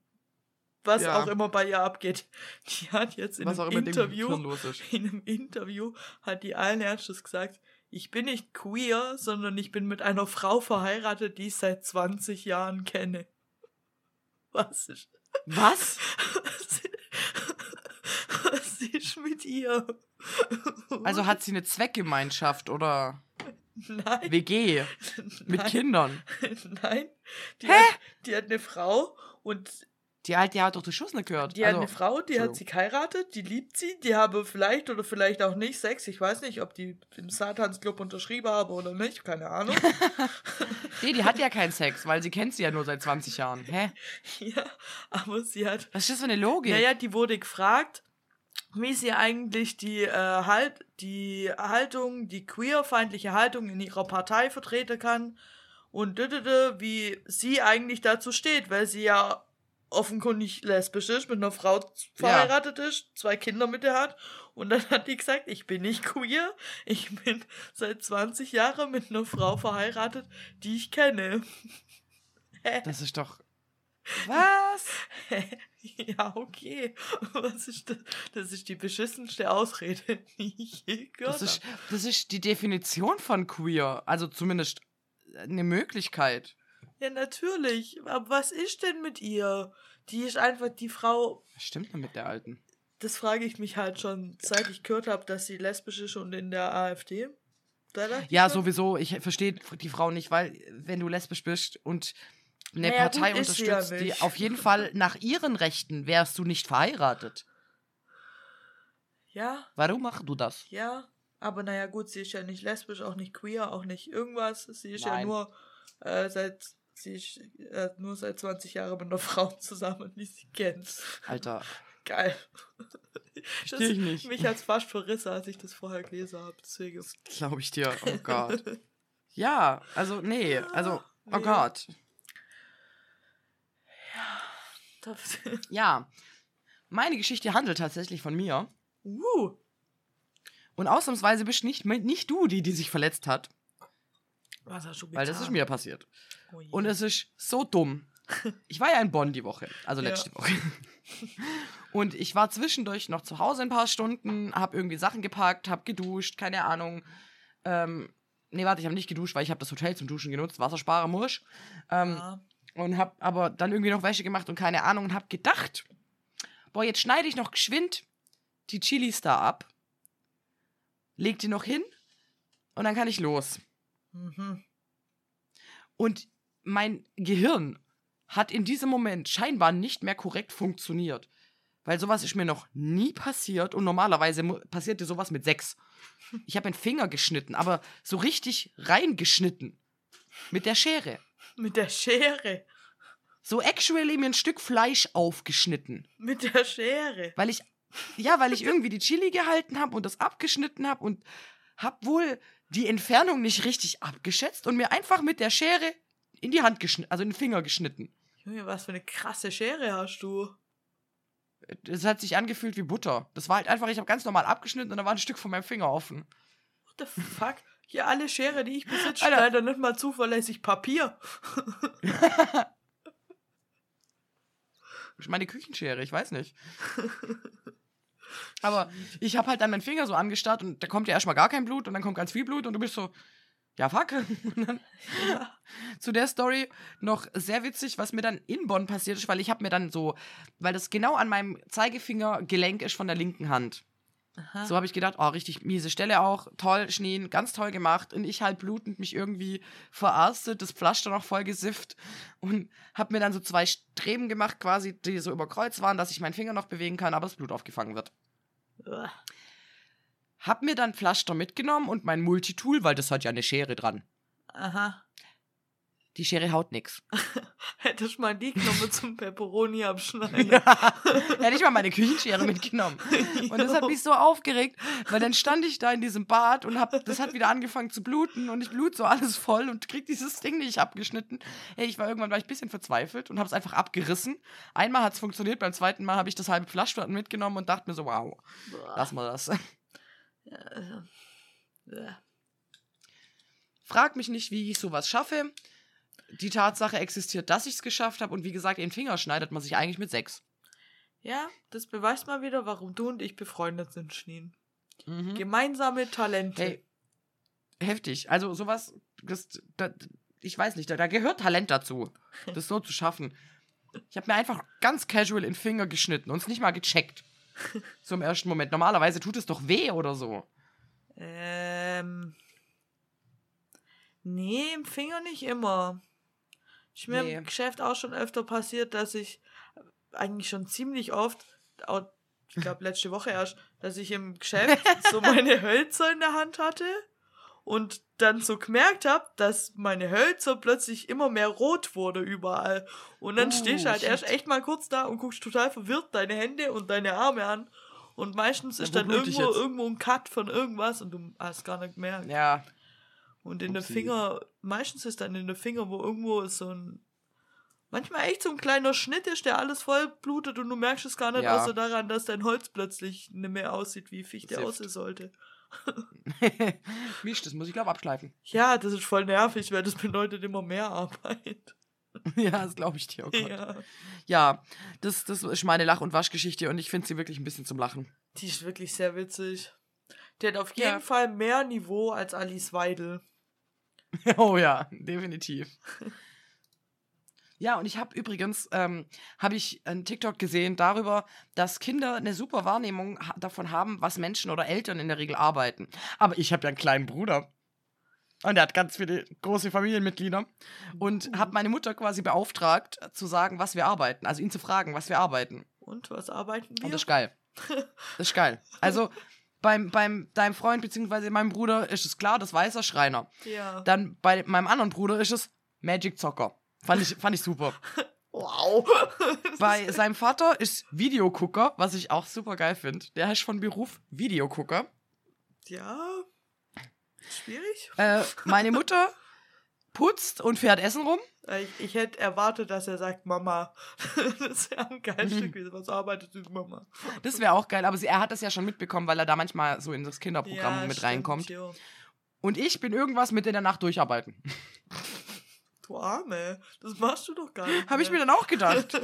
was Ja. auch immer bei ihr abgeht. Die hat jetzt in Was auch einem Interview, Hirn los ist. in einem Interview hat die allen Ernstes gesagt, ich bin nicht queer, sondern ich bin mit einer Frau verheiratet, die ich seit 20 Jahren kenne. Was ist, Was? was, was ist mit ihr? Also hat sie eine Zweckgemeinschaft oder Nein. WG mit Nein. Kindern? Nein. Die, Hä? Hat, die hat eine Frau und Die alte, die hat doch den Schuss nicht gehört. Die hat also, eine Frau, die hat sie geheiratet, die liebt sie, die habe vielleicht oder vielleicht auch nicht Sex. Ich weiß nicht, ob die im Satansclub unterschrieben habe oder nicht, keine Ahnung. Nee, die hat ja keinen Sex, weil sie kennt sie ja nur seit 20 Jahren. Hä? ja, aber sie hat Was ist das für eine Logik? Naja, die wurde gefragt, wie sie eigentlich die, äh, halt, die Haltung, die queerfeindliche Haltung in ihrer Partei vertreten kann und wie sie eigentlich dazu steht, weil sie ja offenkundig lesbisch ist, mit einer Frau verheiratet ist, zwei Kinder mit der hat. Und dann hat die gesagt, ich bin nicht queer, ich bin seit 20 Jahren mit einer Frau verheiratet, die ich kenne. Das ist doch. Was? Ja, okay. Was ist das? Das ist die beschissenste Ausrede, die ich je gehört Das ist, habe. das ist die Definition von queer. Also zumindest eine Möglichkeit. Ja, natürlich. Aber was ist denn mit ihr? Die ist einfach die Frau. Was stimmt denn mit der Alten? Das frage ich mich halt schon, seit ich gehört habe, dass sie lesbisch ist und in der AfD. Ja, schon, sowieso. Ich verstehe die Frau nicht, weil wenn du lesbisch bist und eine Naja, Partei sie ja unterstützt, die auf jeden Fall nach ihren Rechten wärst du nicht verheiratet. Ja, Warum machst du das? ja. Aber naja, gut, sie ist ja nicht lesbisch, auch nicht queer, auch nicht irgendwas. Sie ist ja Nein. nur äh, seit. Sie ist äh, nur seit 20 Jahren mit einer Frau zusammen, die sie kennt. Alter, Geil. Versteh ich nicht. Mich hat's fast verrissen, als ich das vorher gelesen habe. Deswegen. glaube ich dir. Oh Gott. Ja, also nee, also oh Nee. Gott. Das- Ja. Meine Geschichte handelt tatsächlich von mir. uh, Und ausnahmsweise bist nicht, nicht du die, die sich verletzt hat. Was hast du getan? Weil das ist mir passiert. Oh. Und es ist so dumm. Ich war ja in Bonn die Woche, also Ja. letzte Woche. Und ich war zwischendurch noch zu Hause ein paar Stunden, hab irgendwie Sachen gepackt, hab geduscht, keine Ahnung. Ähm, nee, warte, ich habe nicht geduscht, weil ich habe das Hotel zum Duschen genutzt, Wassersparer Mursch. Ähm, Ja. und hab aber dann irgendwie noch Wäsche gemacht und keine Ahnung und hab gedacht, boah, jetzt schneide ich noch geschwind die Chilis da ab, leg die noch hin und dann kann ich los. Mhm. Und mein Gehirn hat in diesem Moment scheinbar nicht mehr korrekt funktioniert. Weil sowas ist mir noch nie passiert und normalerweise passierte sowas mit sechs. Ich habe einen Finger geschnitten, aber so richtig reingeschnitten. Mit der Schere. Mit der Schere. So actually mir ein Stück Fleisch aufgeschnitten. Mit der Schere. Weil ich, ja, weil ich irgendwie die Chili gehalten habe und das abgeschnitten habe und hab wohl die Entfernung nicht richtig abgeschätzt und mir einfach mit der Schere in die Hand geschnitten, also in den Finger geschnitten. Junge, was für eine krasse Schere hast du? Es hat sich angefühlt wie Butter. Das war halt einfach, ich habe ganz normal abgeschnitten und da war ein Stück von meinem Finger offen. What the fuck? Hier alle Schere, die ich besitze, Alter. leider nicht mal zuverlässig Papier. Ich meine Küchenschere, ich weiß nicht. Aber ich habe halt dann meinen Finger so angestarrt und da kommt ja erstmal gar kein Blut und dann kommt ganz viel Blut und du bist so, ja fuck. Dann Ja. zu der Story noch sehr witzig, was mir dann in Bonn passiert ist, weil ich habe mir dann so, weil das genau an meinem Zeigefingergelenk ist von der linken Hand. Aha. So habe ich gedacht, oh, richtig miese Stelle auch, toll, Schneen, ganz toll gemacht. Und ich halt blutend mich irgendwie verarztet, das Pflaster noch voll gesifft und habe mir dann so zwei Streben gemacht, quasi, die so über Kreuz waren, dass ich meinen Finger noch bewegen kann, aber das Blut aufgefangen wird. Uah. Hab mir dann Pflaster mitgenommen und mein Multitool, weil das hat ja eine Schere dran. Aha. Die Schere haut nix. Hättest mal die genommen zum Pepperoni abschneiden. Hätte ich mal meine Küchenschere mitgenommen. Und das hat mich so aufgeregt, weil dann stand ich da in diesem Bad und hab, das hat wieder angefangen zu bluten und ich blut so alles voll und krieg dieses Ding nicht abgeschnitten. Hey, ich war irgendwann war ich ein bisschen verzweifelt und hab's einfach abgerissen. Einmal hat's funktioniert, beim zweiten Mal habe ich das halbe Flaschenblatt mitgenommen und dachte mir so, wow, Boah. lass mal das. Ja, also. Ja. Frag mich nicht, wie ich sowas schaffe. Die Tatsache existiert, dass ich's geschafft habe und wie gesagt, den Finger schneidet man sich eigentlich mit sechs. ja, das beweist mal wieder, warum du und ich befreundet sind, Schneen. Mhm. Gemeinsame Talente. Hey, heftig. Also sowas, das, da, ich weiß nicht, da, da gehört Talent dazu, das so zu schaffen. Ich habe mir einfach ganz casual in den Finger geschnitten und es nicht mal gecheckt. So im ersten Moment. Normalerweise tut es doch weh oder so. Ähm. Nee, im Finger nicht immer. Ist mir Nee. im Geschäft auch schon öfter passiert, dass ich eigentlich schon ziemlich oft, auch, ich glaube letzte Woche erst, dass ich im Geschäft so meine Hölzer in der Hand hatte und dann so gemerkt habe, dass meine Hölzer plötzlich immer mehr rot wurde überall. Und dann Oh, stehst du halt shit. erst echt mal kurz da und guckst total verwirrt deine Hände und deine Arme an. Und meistens ist dann irgendwo, irgendwo ein Cut von irgendwas und du hast gar nicht gemerkt. Ja. Und in der Upsi. Finger, meistens ist dann in der Finger, wo irgendwo ist so ein, manchmal echt so ein kleiner Schnitt ist, der alles voll blutet und du merkst es gar nicht, Ja. außer daran, dass dein Holz plötzlich nicht mehr aussieht, wie Fichte aussehen sollte. Mist, das muss ich, glaube abschleifen. Ja, das ist voll nervig, weil das bedeutet immer mehr Arbeit. ja, das glaube ich dir. Oh Gott. Ja. Ja, das, das ist meine Lach- und Waschgeschichte und ich finde sie wirklich ein bisschen zum Lachen. Die ist wirklich sehr witzig. Die hat auf jeden Ja. Fall mehr Niveau als Alice Weidel. oh ja, definitiv. Ja, und ich habe übrigens, ähm, habe ich einen TikTok gesehen darüber, dass Kinder eine super Wahrnehmung ha davon haben, was Menschen oder Eltern in der Regel arbeiten. Aber ich habe ja einen kleinen Bruder. Und er hat ganz viele große Familienmitglieder. Und habe meine Mutter quasi beauftragt, zu sagen, was wir arbeiten. Also ihn zu fragen, was wir arbeiten. Und was arbeiten wir? Und das ist geil. Das ist geil. Also beim, beim deinem Freund bzw. meinem Bruder ist es klar, das weiß er, Schreiner. ja. Dann bei meinem anderen Bruder ist es Magic Zocker. Fand ich, fand ich super. Wow. Bei seinem Vater ist Videogucker, was ich auch super geil finde. Der heißt von Beruf Videogucker. ja. Schwierig. Äh, meine Mutter putzt und fährt Essen rum. Äh, Ich, ich hätte erwartet, dass er sagt Mama. Das wäre am geilsten Mhm. gewesen. Was arbeitet du, Mama? Das wäre auch geil, aber sie, er hat das ja schon mitbekommen, weil er da manchmal so in das Kinderprogramm mit stimmt, reinkommt. jo. Und ich bin irgendwas mit in der Nacht durcharbeiten. Du Arme. Das machst du doch gar nicht. Habe ich mir dann auch gedacht.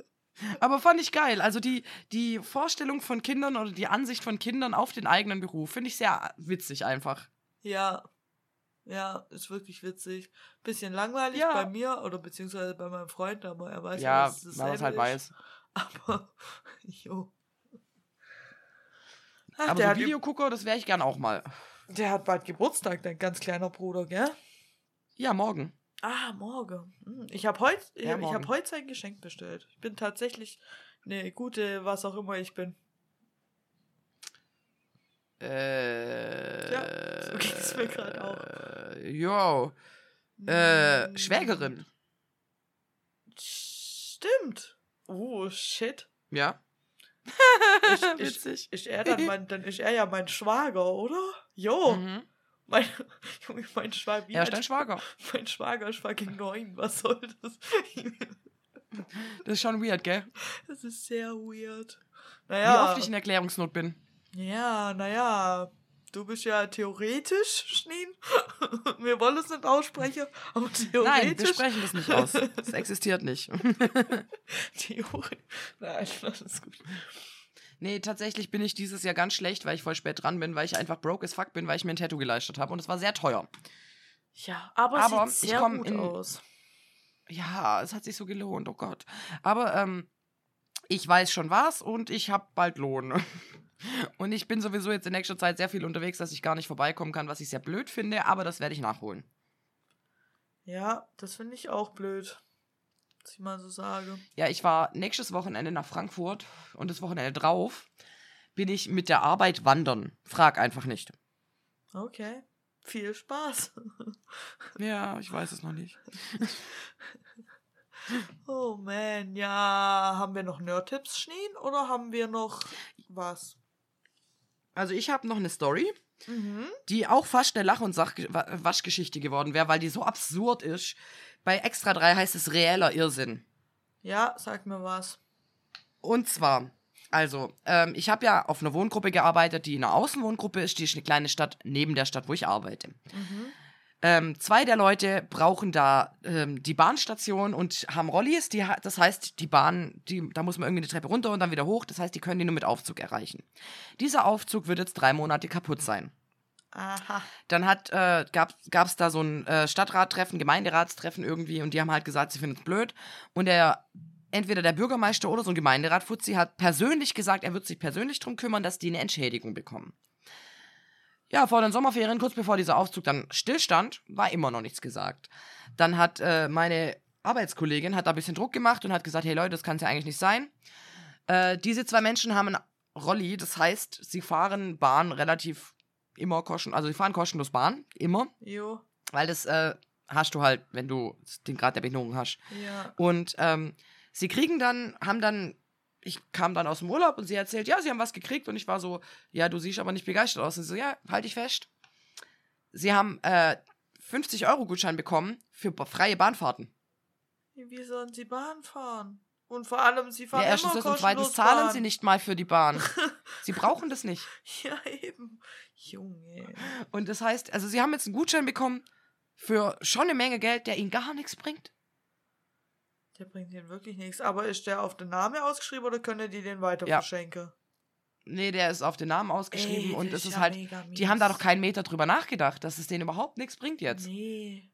Aber fand ich geil. Also die, die Vorstellung von Kindern oder die Ansicht von Kindern auf den eigenen Beruf finde ich sehr witzig einfach. Ja. Ja, ist wirklich witzig. Bisschen langweilig Ja. bei mir oder beziehungsweise bei meinem Freund, aber er weiß ja, dass es weil es halt ist. weiß. Aber, jo. Ach, Aber der, so hat, Videogucker, das wäre ich gern auch mal. der hat bald Geburtstag, dein ganz kleiner Bruder, gell? Ja, morgen. Ah, morgen. Hm, Ich habe heute ich Ja, hab, ich hab morgen. heute sein Geschenk bestellt. Ich bin tatsächlich eine gute, was auch immer ich bin. Äh, Ja, so geht's mir grad auch. Jo. Äh, Hm, Schwägerin. Stimmt. Oh, shit. Ja. Ich, ich, Witzig. ist er dann, mein, dann ist er ja mein Schwager, oder? Jo. Mhm. Mein, Junge, mein Schwager. wie Er ist dein Schwager. Mein Schwager ist fucking neun. Was soll das? Das ist schon weird, gell? Das ist sehr weird. Wie Naja. oft ich in Erklärungsnot bin. Ja, naja. Du bist ja theoretisch, Schneen. Wir wollen es nicht aussprechen, aber theoretisch. Nein, wir sprechen das nicht aus. Es existiert nicht. Theoretisch. Nein, das ist gut. Nee, tatsächlich bin ich dieses Jahr ganz schlecht, weil ich voll spät dran bin, weil ich einfach broke as fuck bin, weil ich mir ein Tattoo geleistet habe und es war sehr teuer. Ja, aber, Aber sieht sehr gut in- aus. Ja, es hat sich so gelohnt, oh Gott. Aber ähm, ich weiß schon was und ich habe bald Lohn. Und ich bin sowieso jetzt in nächster Zeit sehr viel unterwegs, dass ich gar nicht vorbeikommen kann, was ich sehr blöd finde, aber das werde ich nachholen. Ja, das finde ich auch blöd. Was ich mal so sage. Ja, ich war nächstes Wochenende nach Frankfurt und das Wochenende drauf bin ich mit der Arbeit wandern. Frag einfach nicht. Okay. Viel Spaß. Ja, ich weiß es noch nicht. Oh man, ja. Haben wir noch Nerd-Tipps, Schneen? Oder haben wir noch was? Also ich habe noch eine Story, Mhm. die auch fast eine Lach- und Sach Wa- Waschgeschichte geworden wäre, weil die so absurd ist. Bei Extra 3 heißt es reeller Irrsinn. Ja, sag mir was. Und zwar, also, ähm, ich habe ja auf einer Wohngruppe gearbeitet, die in einer Außenwohngruppe ist. Die ist eine kleine Stadt neben der Stadt, wo ich arbeite. Mhm. Ähm, zwei der Leute brauchen da ähm, die Bahnstation und haben Rollis. Die, das heißt, die Bahn, die, da muss man irgendwie die Treppe runter und dann wieder hoch. Das heißt, die können die nur mit Aufzug erreichen. Dieser Aufzug wird jetzt drei Monate kaputt sein. Aha. Dann hat, äh, gab es da so ein äh, Stadtrattreffen, Gemeinderatstreffen irgendwie und die haben halt gesagt, sie finden es blöd. Und der, entweder der Bürgermeister oder so ein Gemeinderat, Fuzzi, hat persönlich gesagt, er wird sich persönlich darum kümmern, dass die eine Entschädigung bekommen. Ja, vor den Sommerferien, kurz bevor dieser Aufzug dann stillstand, war immer noch nichts gesagt. Dann hat äh, meine Arbeitskollegin hat da ein bisschen Druck gemacht und hat gesagt, hey Leute, das kann es ja eigentlich nicht sein. Äh, diese zwei Menschen haben einen Rolli, das heißt, sie fahren Bahn relativ immer kosten, also sie fahren kostenlos Bahn, immer, Jo. weil das äh, hast du halt, wenn du den Grad der Behinderung hast. Ja. Und ähm, sie kriegen dann, haben dann, ich kam dann aus dem Urlaub und sie erzählt, ja, sie haben was gekriegt und ich war so, ja, du siehst aber nicht begeistert aus. Und sie so, ja, halt dich fest. Sie haben äh, 50 Euro Gutschein bekommen für freie Bahnfahrten. Wie sollen sie Bahn fahren? Und vor allem, sie fahren Ja, erstens immer das und zweitens zahlen Bahn. sie nicht mal für die Bahn. sie brauchen das nicht. Ja, eben. Junge. Und das heißt, also sie haben jetzt einen Gutschein bekommen für schon eine Menge Geld, der ihnen gar nichts bringt. Der bringt ihnen wirklich nichts. Aber ist der auf den Namen ausgeschrieben oder können die den weiter Ja. verschenken? Nee, der ist auf den Namen ausgeschrieben Ey, und es ist ja halt, die haben da noch keinen Meter drüber nachgedacht, dass es denen überhaupt nichts bringt jetzt. Nee.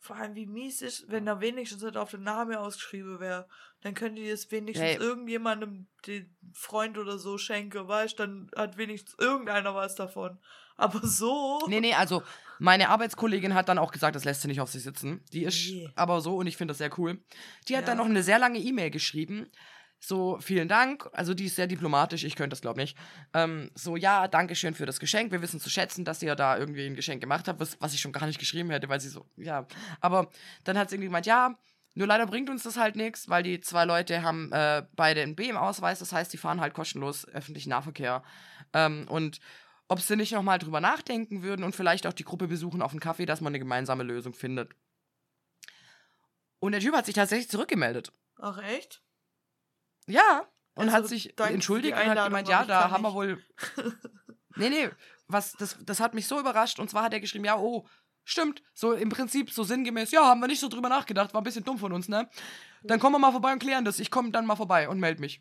Vor allem, wie mies ist, wenn da wenigstens halt auf den Namen ausgeschrieben wäre. Dann können die das wenigstens Hey. irgendjemandem, den Freund oder so schenken, weißt Dann hat wenigstens irgendeiner was davon. Aber so. Nee, nee, also meine Arbeitskollegin hat dann auch gesagt, das lässt sie nicht auf sich sitzen. Die ist Nee. aber so und ich finde das sehr cool. Die hat Ja. dann noch eine sehr lange E-Mail geschrieben. So, vielen Dank. Also, die ist sehr diplomatisch, ich könnte das, glaube nicht. Ähm, so, ja, danke schön für das Geschenk. Wir wissen zu schätzen, dass ihr da irgendwie ein Geschenk gemacht habt, was, was ich schon gar nicht geschrieben hätte, weil sie so, ja. Aber dann hat sie irgendwie gemeint, ja, nur leider bringt uns das halt nichts, weil die zwei Leute haben äh, beide einen B im Ausweis. Das heißt, die fahren halt kostenlos öffentlichen Nahverkehr. Ähm, und ob sie nicht nochmal drüber nachdenken würden und vielleicht auch die Gruppe besuchen auf einen Kaffee, dass man eine gemeinsame Lösung findet. Und der Typ hat sich tatsächlich zurückgemeldet. Ach, echt? Ja. Und Also, hat sich entschuldigt und hat gemeint, ja, da haben wir wohl. nee, nee, was, das, das hat mich so überrascht. Und zwar hat er geschrieben, ja, oh, stimmt. So im Prinzip so sinngemäß, ja, haben wir nicht so drüber nachgedacht, war ein bisschen dumm von uns, ne? Dann kommen wir mal vorbei und klären das. Ich komme dann mal vorbei und melde mich.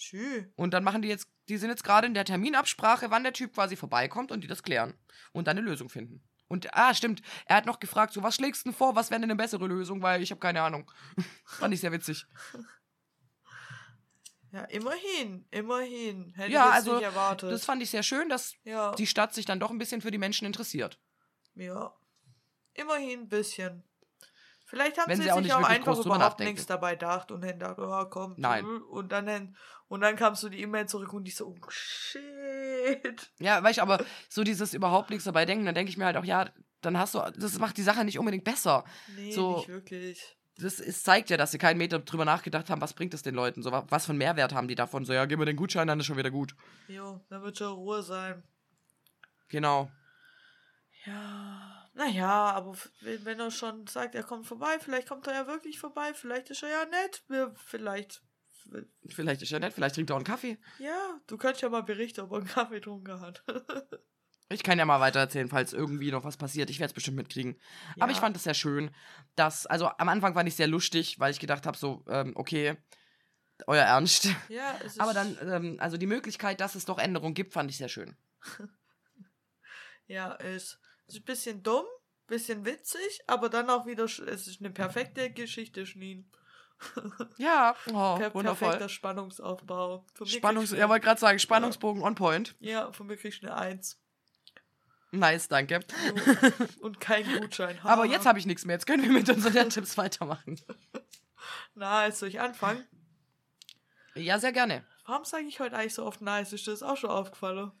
Schü. Und dann machen die jetzt, die sind jetzt gerade in der Terminabsprache, wann der Typ quasi vorbeikommt und die das klären und dann eine Lösung finden. Und, ah, stimmt, er hat noch gefragt, so, was schlägst du denn vor, was wäre denn eine bessere Lösung, weil ich habe keine Ahnung. Fand ich sehr witzig. Ja, immerhin. Immerhin. Hätte Ja, ich also, nicht erwartet. Das fand ich sehr schön, dass ja. die Stadt sich dann doch ein bisschen für die Menschen interessiert. Ja. Immerhin ein bisschen. Vielleicht haben Wenn sie, sie auch sich nicht auch einfach überhaupt nichts dabei gedacht und haben gedacht, oh komm. Nein. Und dann, und dann kamst du die E-Mail zurück und die so, oh shit. Ja, weil ich aber so dieses überhaupt nichts dabei denken, dann denke ich mir halt auch, ja, dann hast du, das macht die Sache nicht unbedingt besser. Nee, So- nicht wirklich. Das ist, zeigt ja, dass sie keinen Meter drüber nachgedacht haben, was bringt es den Leuten, so wa- was für einen Mehrwert haben die davon. So, ja, gib mir den Gutschein, dann ist schon wieder gut. Jo, dann wird schon Ruhe sein. Genau. Ja, naja, aber wenn, er schon sagt, er kommt vorbei, vielleicht kommt er ja wirklich vorbei, vielleicht ist er ja nett. Vielleicht. Vielleicht ist er nett, vielleicht trinkt er auch einen Kaffee. Ja, du kannst ja mal berichten, ob er einen Kaffee getrunken hat. Ich kann ja mal weiter erzählen, falls irgendwie noch was passiert. Ich werde es bestimmt mitkriegen. Aber ich Ja. fand es sehr schön, dass, also am Anfang fand ich sehr lustig, weil ich gedacht habe, so, ähm, okay, euer Ernst. Ja, es ist. Aber dann, ähm, also die Möglichkeit, dass es doch Änderungen gibt, fand ich sehr schön. Ja, es ist ein bisschen dumm, bisschen witzig, aber dann auch wieder, es ist eine perfekte Geschichte, Schneen. Ja, oh, per wundervoll. perfekter Spannungsaufbau. Spannungs ja, wollte gerade sagen, Spannungsbogen on point. ja, von mir kriegst du eine Eins. Nice, danke. Und kein Gutschein. Aber Ha. jetzt habe ich nichts mehr. Jetzt können wir mit unseren Tipps weitermachen. Na, jetzt soll ich anfangen. Ja, sehr gerne. Warum sage ich heute eigentlich so oft nice? Ist dir das auch schon aufgefallen?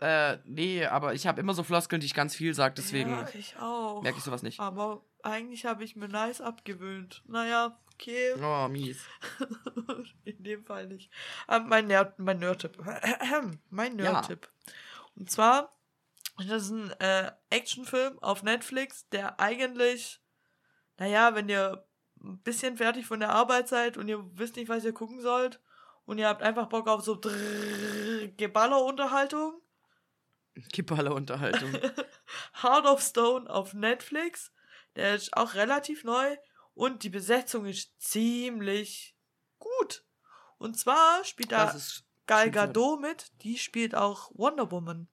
Äh, nee, aber ich habe immer so Floskeln, die ich ganz viel sage, deswegen Ja, ich auch. merke ich sowas nicht. Aber eigentlich habe ich mir nice abgewöhnt. Naja, okay. Oh, mies. In dem Fall nicht. Aber mein Nerd, mein Nerd-Tipp. mein Ja. Nerd-Tipp. Und zwar, das ist ein äh, Actionfilm auf Netflix, der eigentlich, naja, wenn ihr ein bisschen fertig von der Arbeit seid und ihr wisst nicht, was ihr gucken sollt und ihr habt einfach Bock auf so Drrrr Geballer-Unterhaltung, Kipperle-Unterhaltung. Heart of Stone auf Netflix. Der ist auch relativ neu und die Besetzung ist ziemlich gut. Und zwar spielt da Gal. Gadot mit, die spielt auch Wonder Woman.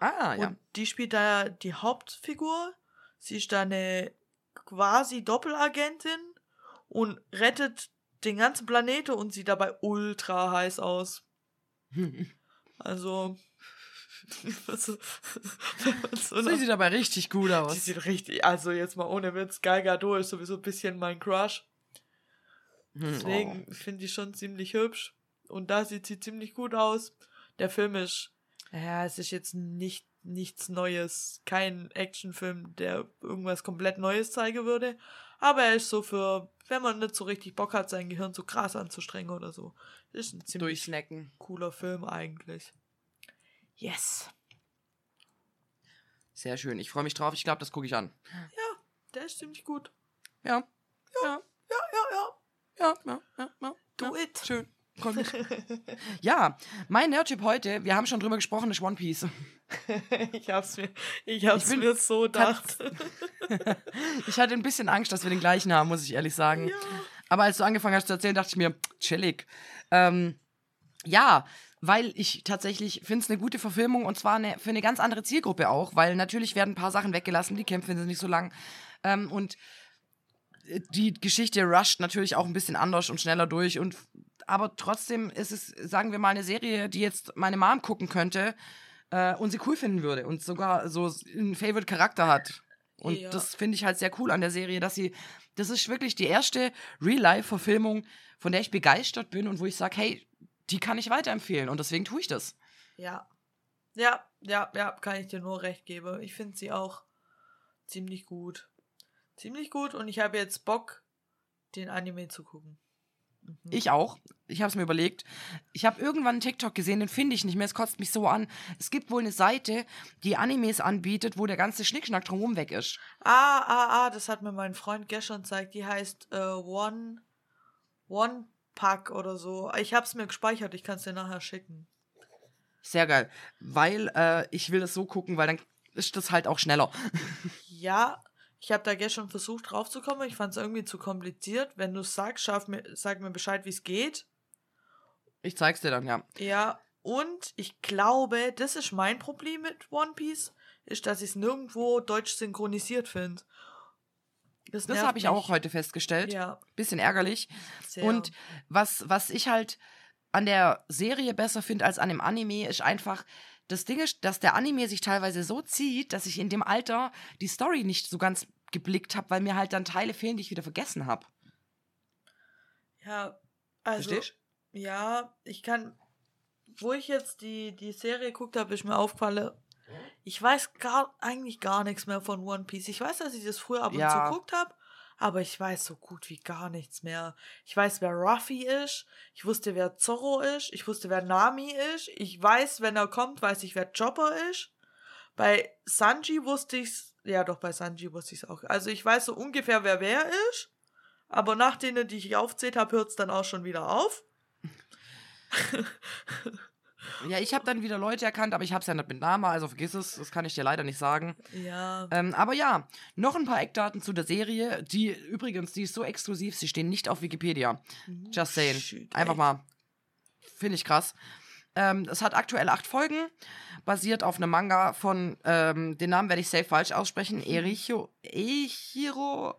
Ah, ja. Und die spielt da die Hauptfigur. Sie ist da eine quasi Doppelagentin und rettet den ganzen Planeten und sieht dabei ultra heiß aus. Also, so, so Sie sieht aber richtig gut die aus. sieht richtig, also jetzt mal ohne Witz, Gal Gadot ist sowieso ein bisschen mein Crush. Hm, Deswegen finde ich schon ziemlich hübsch. Und da sieht sie ziemlich gut aus. Der Film ist, ja, es ist jetzt nicht nichts Neues, kein Actionfilm, der irgendwas komplett Neues zeigen würde. Aber er ist so für, wenn man nicht so richtig Bock hat, sein Gehirn so krass anzustrengen oder so. Ist ein Oh, ziemlich cooler Film eigentlich. Yes. Sehr schön. Ich freue mich drauf. Ich glaube, das gucke ich an. Der ist ziemlich gut. Ja. Ja. Ja, ja, ja. Ja. Ja. Ja. ja. Do ja. it. Schön. Mich. ja, mein Nerdchip heute, wir haben schon drüber gesprochen, ist One Piece. ich hab's mir, ich hab's Ich bin mir so gedacht. Ich hatte ein bisschen Angst, dass wir den gleichen haben, muss ich ehrlich sagen. ja. Aber als du angefangen hast zu erzählen, dachte ich mir, chillig. Ähm, ja, weil ich tatsächlich finde es eine gute Verfilmung und zwar eine, für eine ganz andere Zielgruppe auch, weil natürlich werden ein paar Sachen weggelassen, die Kämpfe sind nicht so lang. Ähm, und äh, die Geschichte rusht natürlich auch ein bisschen anders und schneller durch. Und, aber trotzdem ist es, sagen wir mal, eine Serie, die jetzt meine Mom gucken könnte äh, und sie cool finden würde und sogar so einen Favorite-Charakter hat. Und Ja. das finde ich halt sehr cool an der Serie, dass sie, das ist wirklich die erste Real-Life-Verfilmung, von der ich begeistert bin und wo ich sage, hey, die kann ich weiterempfehlen und deswegen tue ich das. Ja. Ja, ja, ja, kann ich dir nur recht geben. Ich finde sie auch ziemlich gut. Ziemlich gut und ich habe jetzt Bock, den Anime zu gucken. Mhm. Ich auch. Ich habe es mir überlegt. Ich habe irgendwann einen TikTok gesehen, den finde ich nicht mehr. Es kotzt mich so an. Es gibt wohl eine Seite, die Animes anbietet, wo der ganze Schnickschnack drumherum weg ist. Ah, ah, ah, das hat mir mein Freund gestern gezeigt. Die heißt äh, One, One Pack oder so. Ich habe es mir gespeichert, ich kann es dir nachher schicken. Sehr geil. Weil äh, ich will das so gucken, weil dann ist das halt auch schneller. Ja, ich habe da gestern versucht draufzukommen. Ich fand es irgendwie zu kompliziert. Wenn du sagst, schaff mir, sag mir Bescheid, wie es geht. Ich zeig's dir dann, ja. Ja, und ich glaube, das ist mein Problem mit One Piece, ist, dass ich es nirgendwo deutsch synchronisiert finde. Das nervt habe ich auch heute festgestellt. Ja, Bisschen ärgerlich. sehr. Und was, was ich halt an der Serie besser finde als an dem Anime, ist einfach, das Ding ist, dass der Anime sich teilweise so zieht, dass ich in dem Alter die Story nicht so ganz geblickt habe, weil mir halt dann Teile fehlen, die ich wieder vergessen habe. ja, also, Verstehst? ja, ich kann, wo ich jetzt die, die Serie geguckt habe, ist mir aufgefallen, ich weiß gar, eigentlich gar nichts mehr von One Piece. Ich weiß, dass ich das früher ab und Ja. zu geguckt habe, aber ich weiß so gut wie gar nichts mehr. Ich weiß, wer Ruffy ist, ich wusste, wer Zorro ist, ich wusste, wer Nami ist, ich weiß, wenn er kommt, weiß ich, wer Chopper ist. Bei Sanji wusste ich's, ja doch, bei Sanji wusste ich's auch. Also ich weiß so ungefähr, wer wer ist, aber nach denen, die ich aufzählt habe, hört's dann auch schon wieder auf. Ja, ich habe dann wieder Leute erkannt, aber ich habe es ja nicht mit Namen, also vergiss es, das kann ich dir leider nicht sagen. Ja. Ähm, aber ja, noch ein paar Eckdaten zu der Serie, die übrigens, die ist so exklusiv, sie stehen nicht auf Wikipedia. Just saying. Shit, Einfach mal. Finde ich krass. Ähm, es hat aktuell acht Folgen, basiert auf einem Manga von, ähm, den Namen werde ich safe falsch aussprechen, Ericho, Eichiro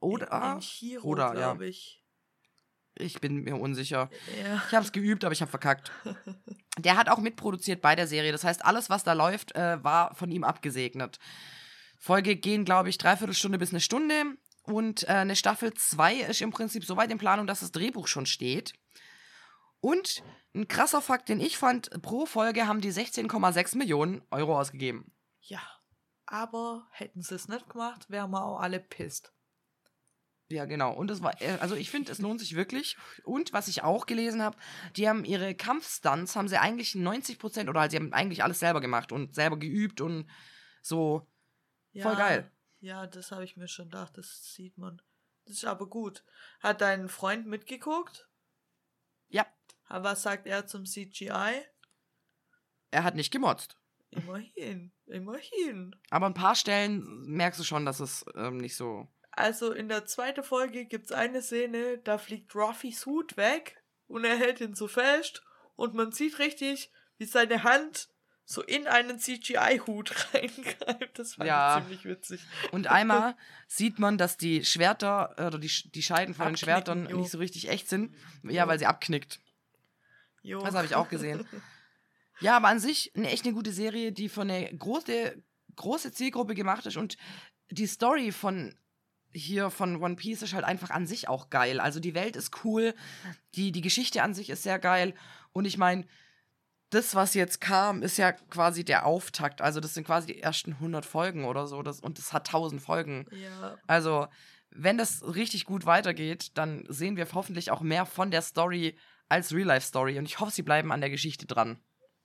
Oda? In Chiro, Oda, ja. glaube ich. Ich bin mir unsicher. Ja. Ich habe es geübt, aber ich habe verkackt. Der hat auch mitproduziert bei der Serie. Das heißt, alles, was da läuft, äh, war von ihm abgesegnet. Folge gehen, glaube ich, dreiviertel Stunde bis eine Stunde. Und äh, eine Staffel 2 ist im Prinzip so weit in Planung, dass das Drehbuch schon steht. Und ein krasser Fakt, den ich fand, pro Folge haben die 16,6 Millionen Euro ausgegeben. Ja. Aber hätten sie es nicht gemacht, wären wir auch alle pisst. Ja, genau. Und es war, äh, also ich finde, es lohnt sich wirklich. Und was ich auch gelesen habe, die haben ihre Kampfstunts, haben sie eigentlich 90 Prozent oder halt, sie haben eigentlich alles selber gemacht und selber geübt und so. Ja, Voll geil. Ja, das habe ich mir schon gedacht, das sieht man. Das ist aber gut. Hat dein Freund mitgeguckt? Ja, Aber Was sagt er zum CGI? er hat nicht gemotzt. Immerhin, immerhin. Aber ein paar Stellen merkst du schon, dass es ähm, nicht so. Also in der zweiten Folge gibt's eine Szene, da fliegt Ruffys Hut weg und er hält ihn so fest und man sieht richtig, wie seine Hand so in einen CGI-Hut reingreift. Das fand Ja. ich ziemlich witzig. Und einmal sieht man, dass die Schwerter oder die, die Scheiden von den Schwertern jo. nicht so richtig echt sind. Ja, Jo. weil sie abknickt. Jo. Das habe ich auch gesehen. Ja, aber an sich eine echt eine gute Serie, die von einer große, große Zielgruppe gemacht ist und die Story von hier von One Piece ist halt einfach an sich auch geil. Also die Welt ist cool, die, die Geschichte an sich ist sehr geil und ich meine, das, was jetzt kam, ist ja quasi der Auftakt. Also das sind quasi die ersten 100 Folgen oder so das, und es hat 1000 Folgen. Ja. Also wenn das richtig gut weitergeht, dann sehen wir hoffentlich auch mehr von der Story als Real-Life-Story und ich hoffe, sie bleiben an der Geschichte dran.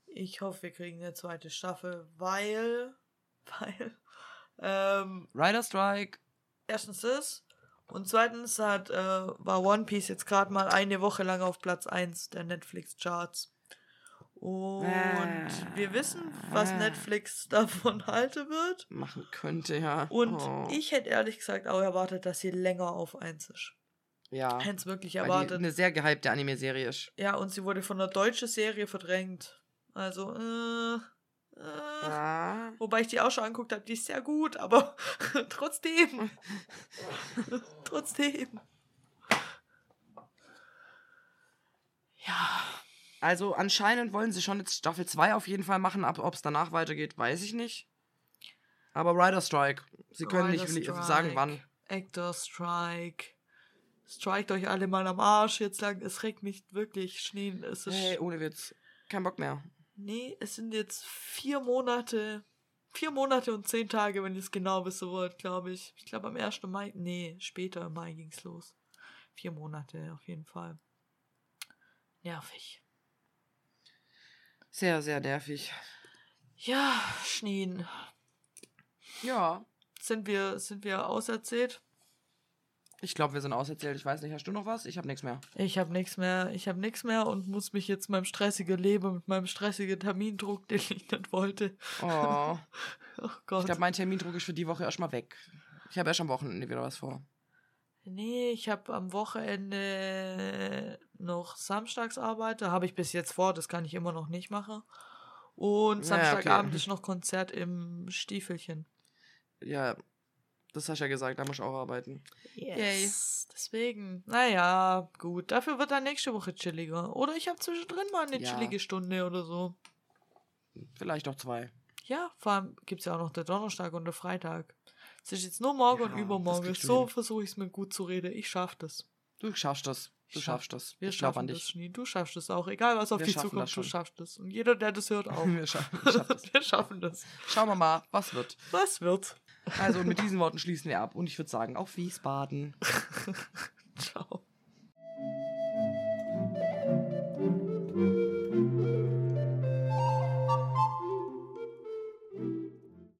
Ich hoffe, wir kriegen eine zweite Staffel, weil, weil, ähm, Rider Strike. Erstens das und zweitens hat, äh, war One Piece jetzt gerade mal eine Woche lang auf Platz 1 der Netflix-Charts. Und wir wissen, was Ah. Netflix davon halten wird. machen könnte, ja. Und Oh. ich hätte ehrlich gesagt auch erwartet, dass sie länger auf 1 ist. ja, Hätte es wirklich erwartet. eine sehr gehypte Anime-Serie ist. Ja, und sie wurde von der deutschen Serie verdrängt. Also, äh, äh. Ja. Wobei ich die auch schon angeguckt habe, die ist sehr gut, aber trotzdem. trotzdem. ja. Also anscheinend wollen sie schon jetzt Staffel 2 auf jeden Fall machen, ob es danach weitergeht, weiß ich nicht. Aber Rider Strike, sie können Rider nicht Strike, sagen, wann. Actor Strike. Strikt euch alle mal am Arsch. Jetzt lang, es regt mich wirklich Schnee. Es ist, Hey, ohne Witz. Kein Bock mehr. Nee, es sind jetzt vier Monate. Vier Monate und zehn Tage, wenn ich es genau wissen wollt, glaube ich. Ich glaube am 1. Mai. Nee, später im Mai ging's los. Vier Monate auf jeden Fall. Nervig. Sehr, sehr nervig. Ja, Schneen. Ja. Sind wir, sind wir auserzählt? Ich glaube, wir sind auserzählt. Ich weiß nicht, hast du noch was? Ich habe nichts mehr. Ich habe nichts mehr. Ich habe nichts mehr und muss mich jetzt meinem stressigen Leben mit meinem stressigen Termindruck, den ich nicht wollte. Oh. Oh Gott. ich glaube, mein Termindruck ist für die Woche erstmal weg. Ich habe erst am Wochenende wieder was vor. Nee, ich habe am Wochenende noch Samstagsarbeit. Da habe ich bis jetzt vor, das kann ich immer noch nicht machen. Und Ja, okay. Samstagabend ist noch Konzert im Stiefelchen. Ja, das hast du ja gesagt, da muss ich auch arbeiten. Yes. Deswegen, naja, gut. Dafür wird dann nächste Woche chilliger. Oder ich habe zwischendrin mal eine Ja. chillige Stunde oder so. Vielleicht auch zwei. Ja, vor allem gibt es ja auch noch der Donnerstag und der Freitag. Es ist jetzt nur morgen Ja, und das übermorgen. So versuche ich es mir gut zu reden. Ich schaff das. Du schaffst das. Du Ich schaff- schaffst das. Wir ich glaube schaffen an das, dich. Schnee. Du schaffst es auch. Egal, was auf Wir dich schaffen zukommt, das du schaffst es. Und jeder, der das hört, auch. Wir schaffen, wir schaffen das. Wir schaffen das. Schauen wir mal, was wird. Was wird? Also mit diesen Worten schließen wir ab und ich würde sagen, auf Wiesbaden. Ciao.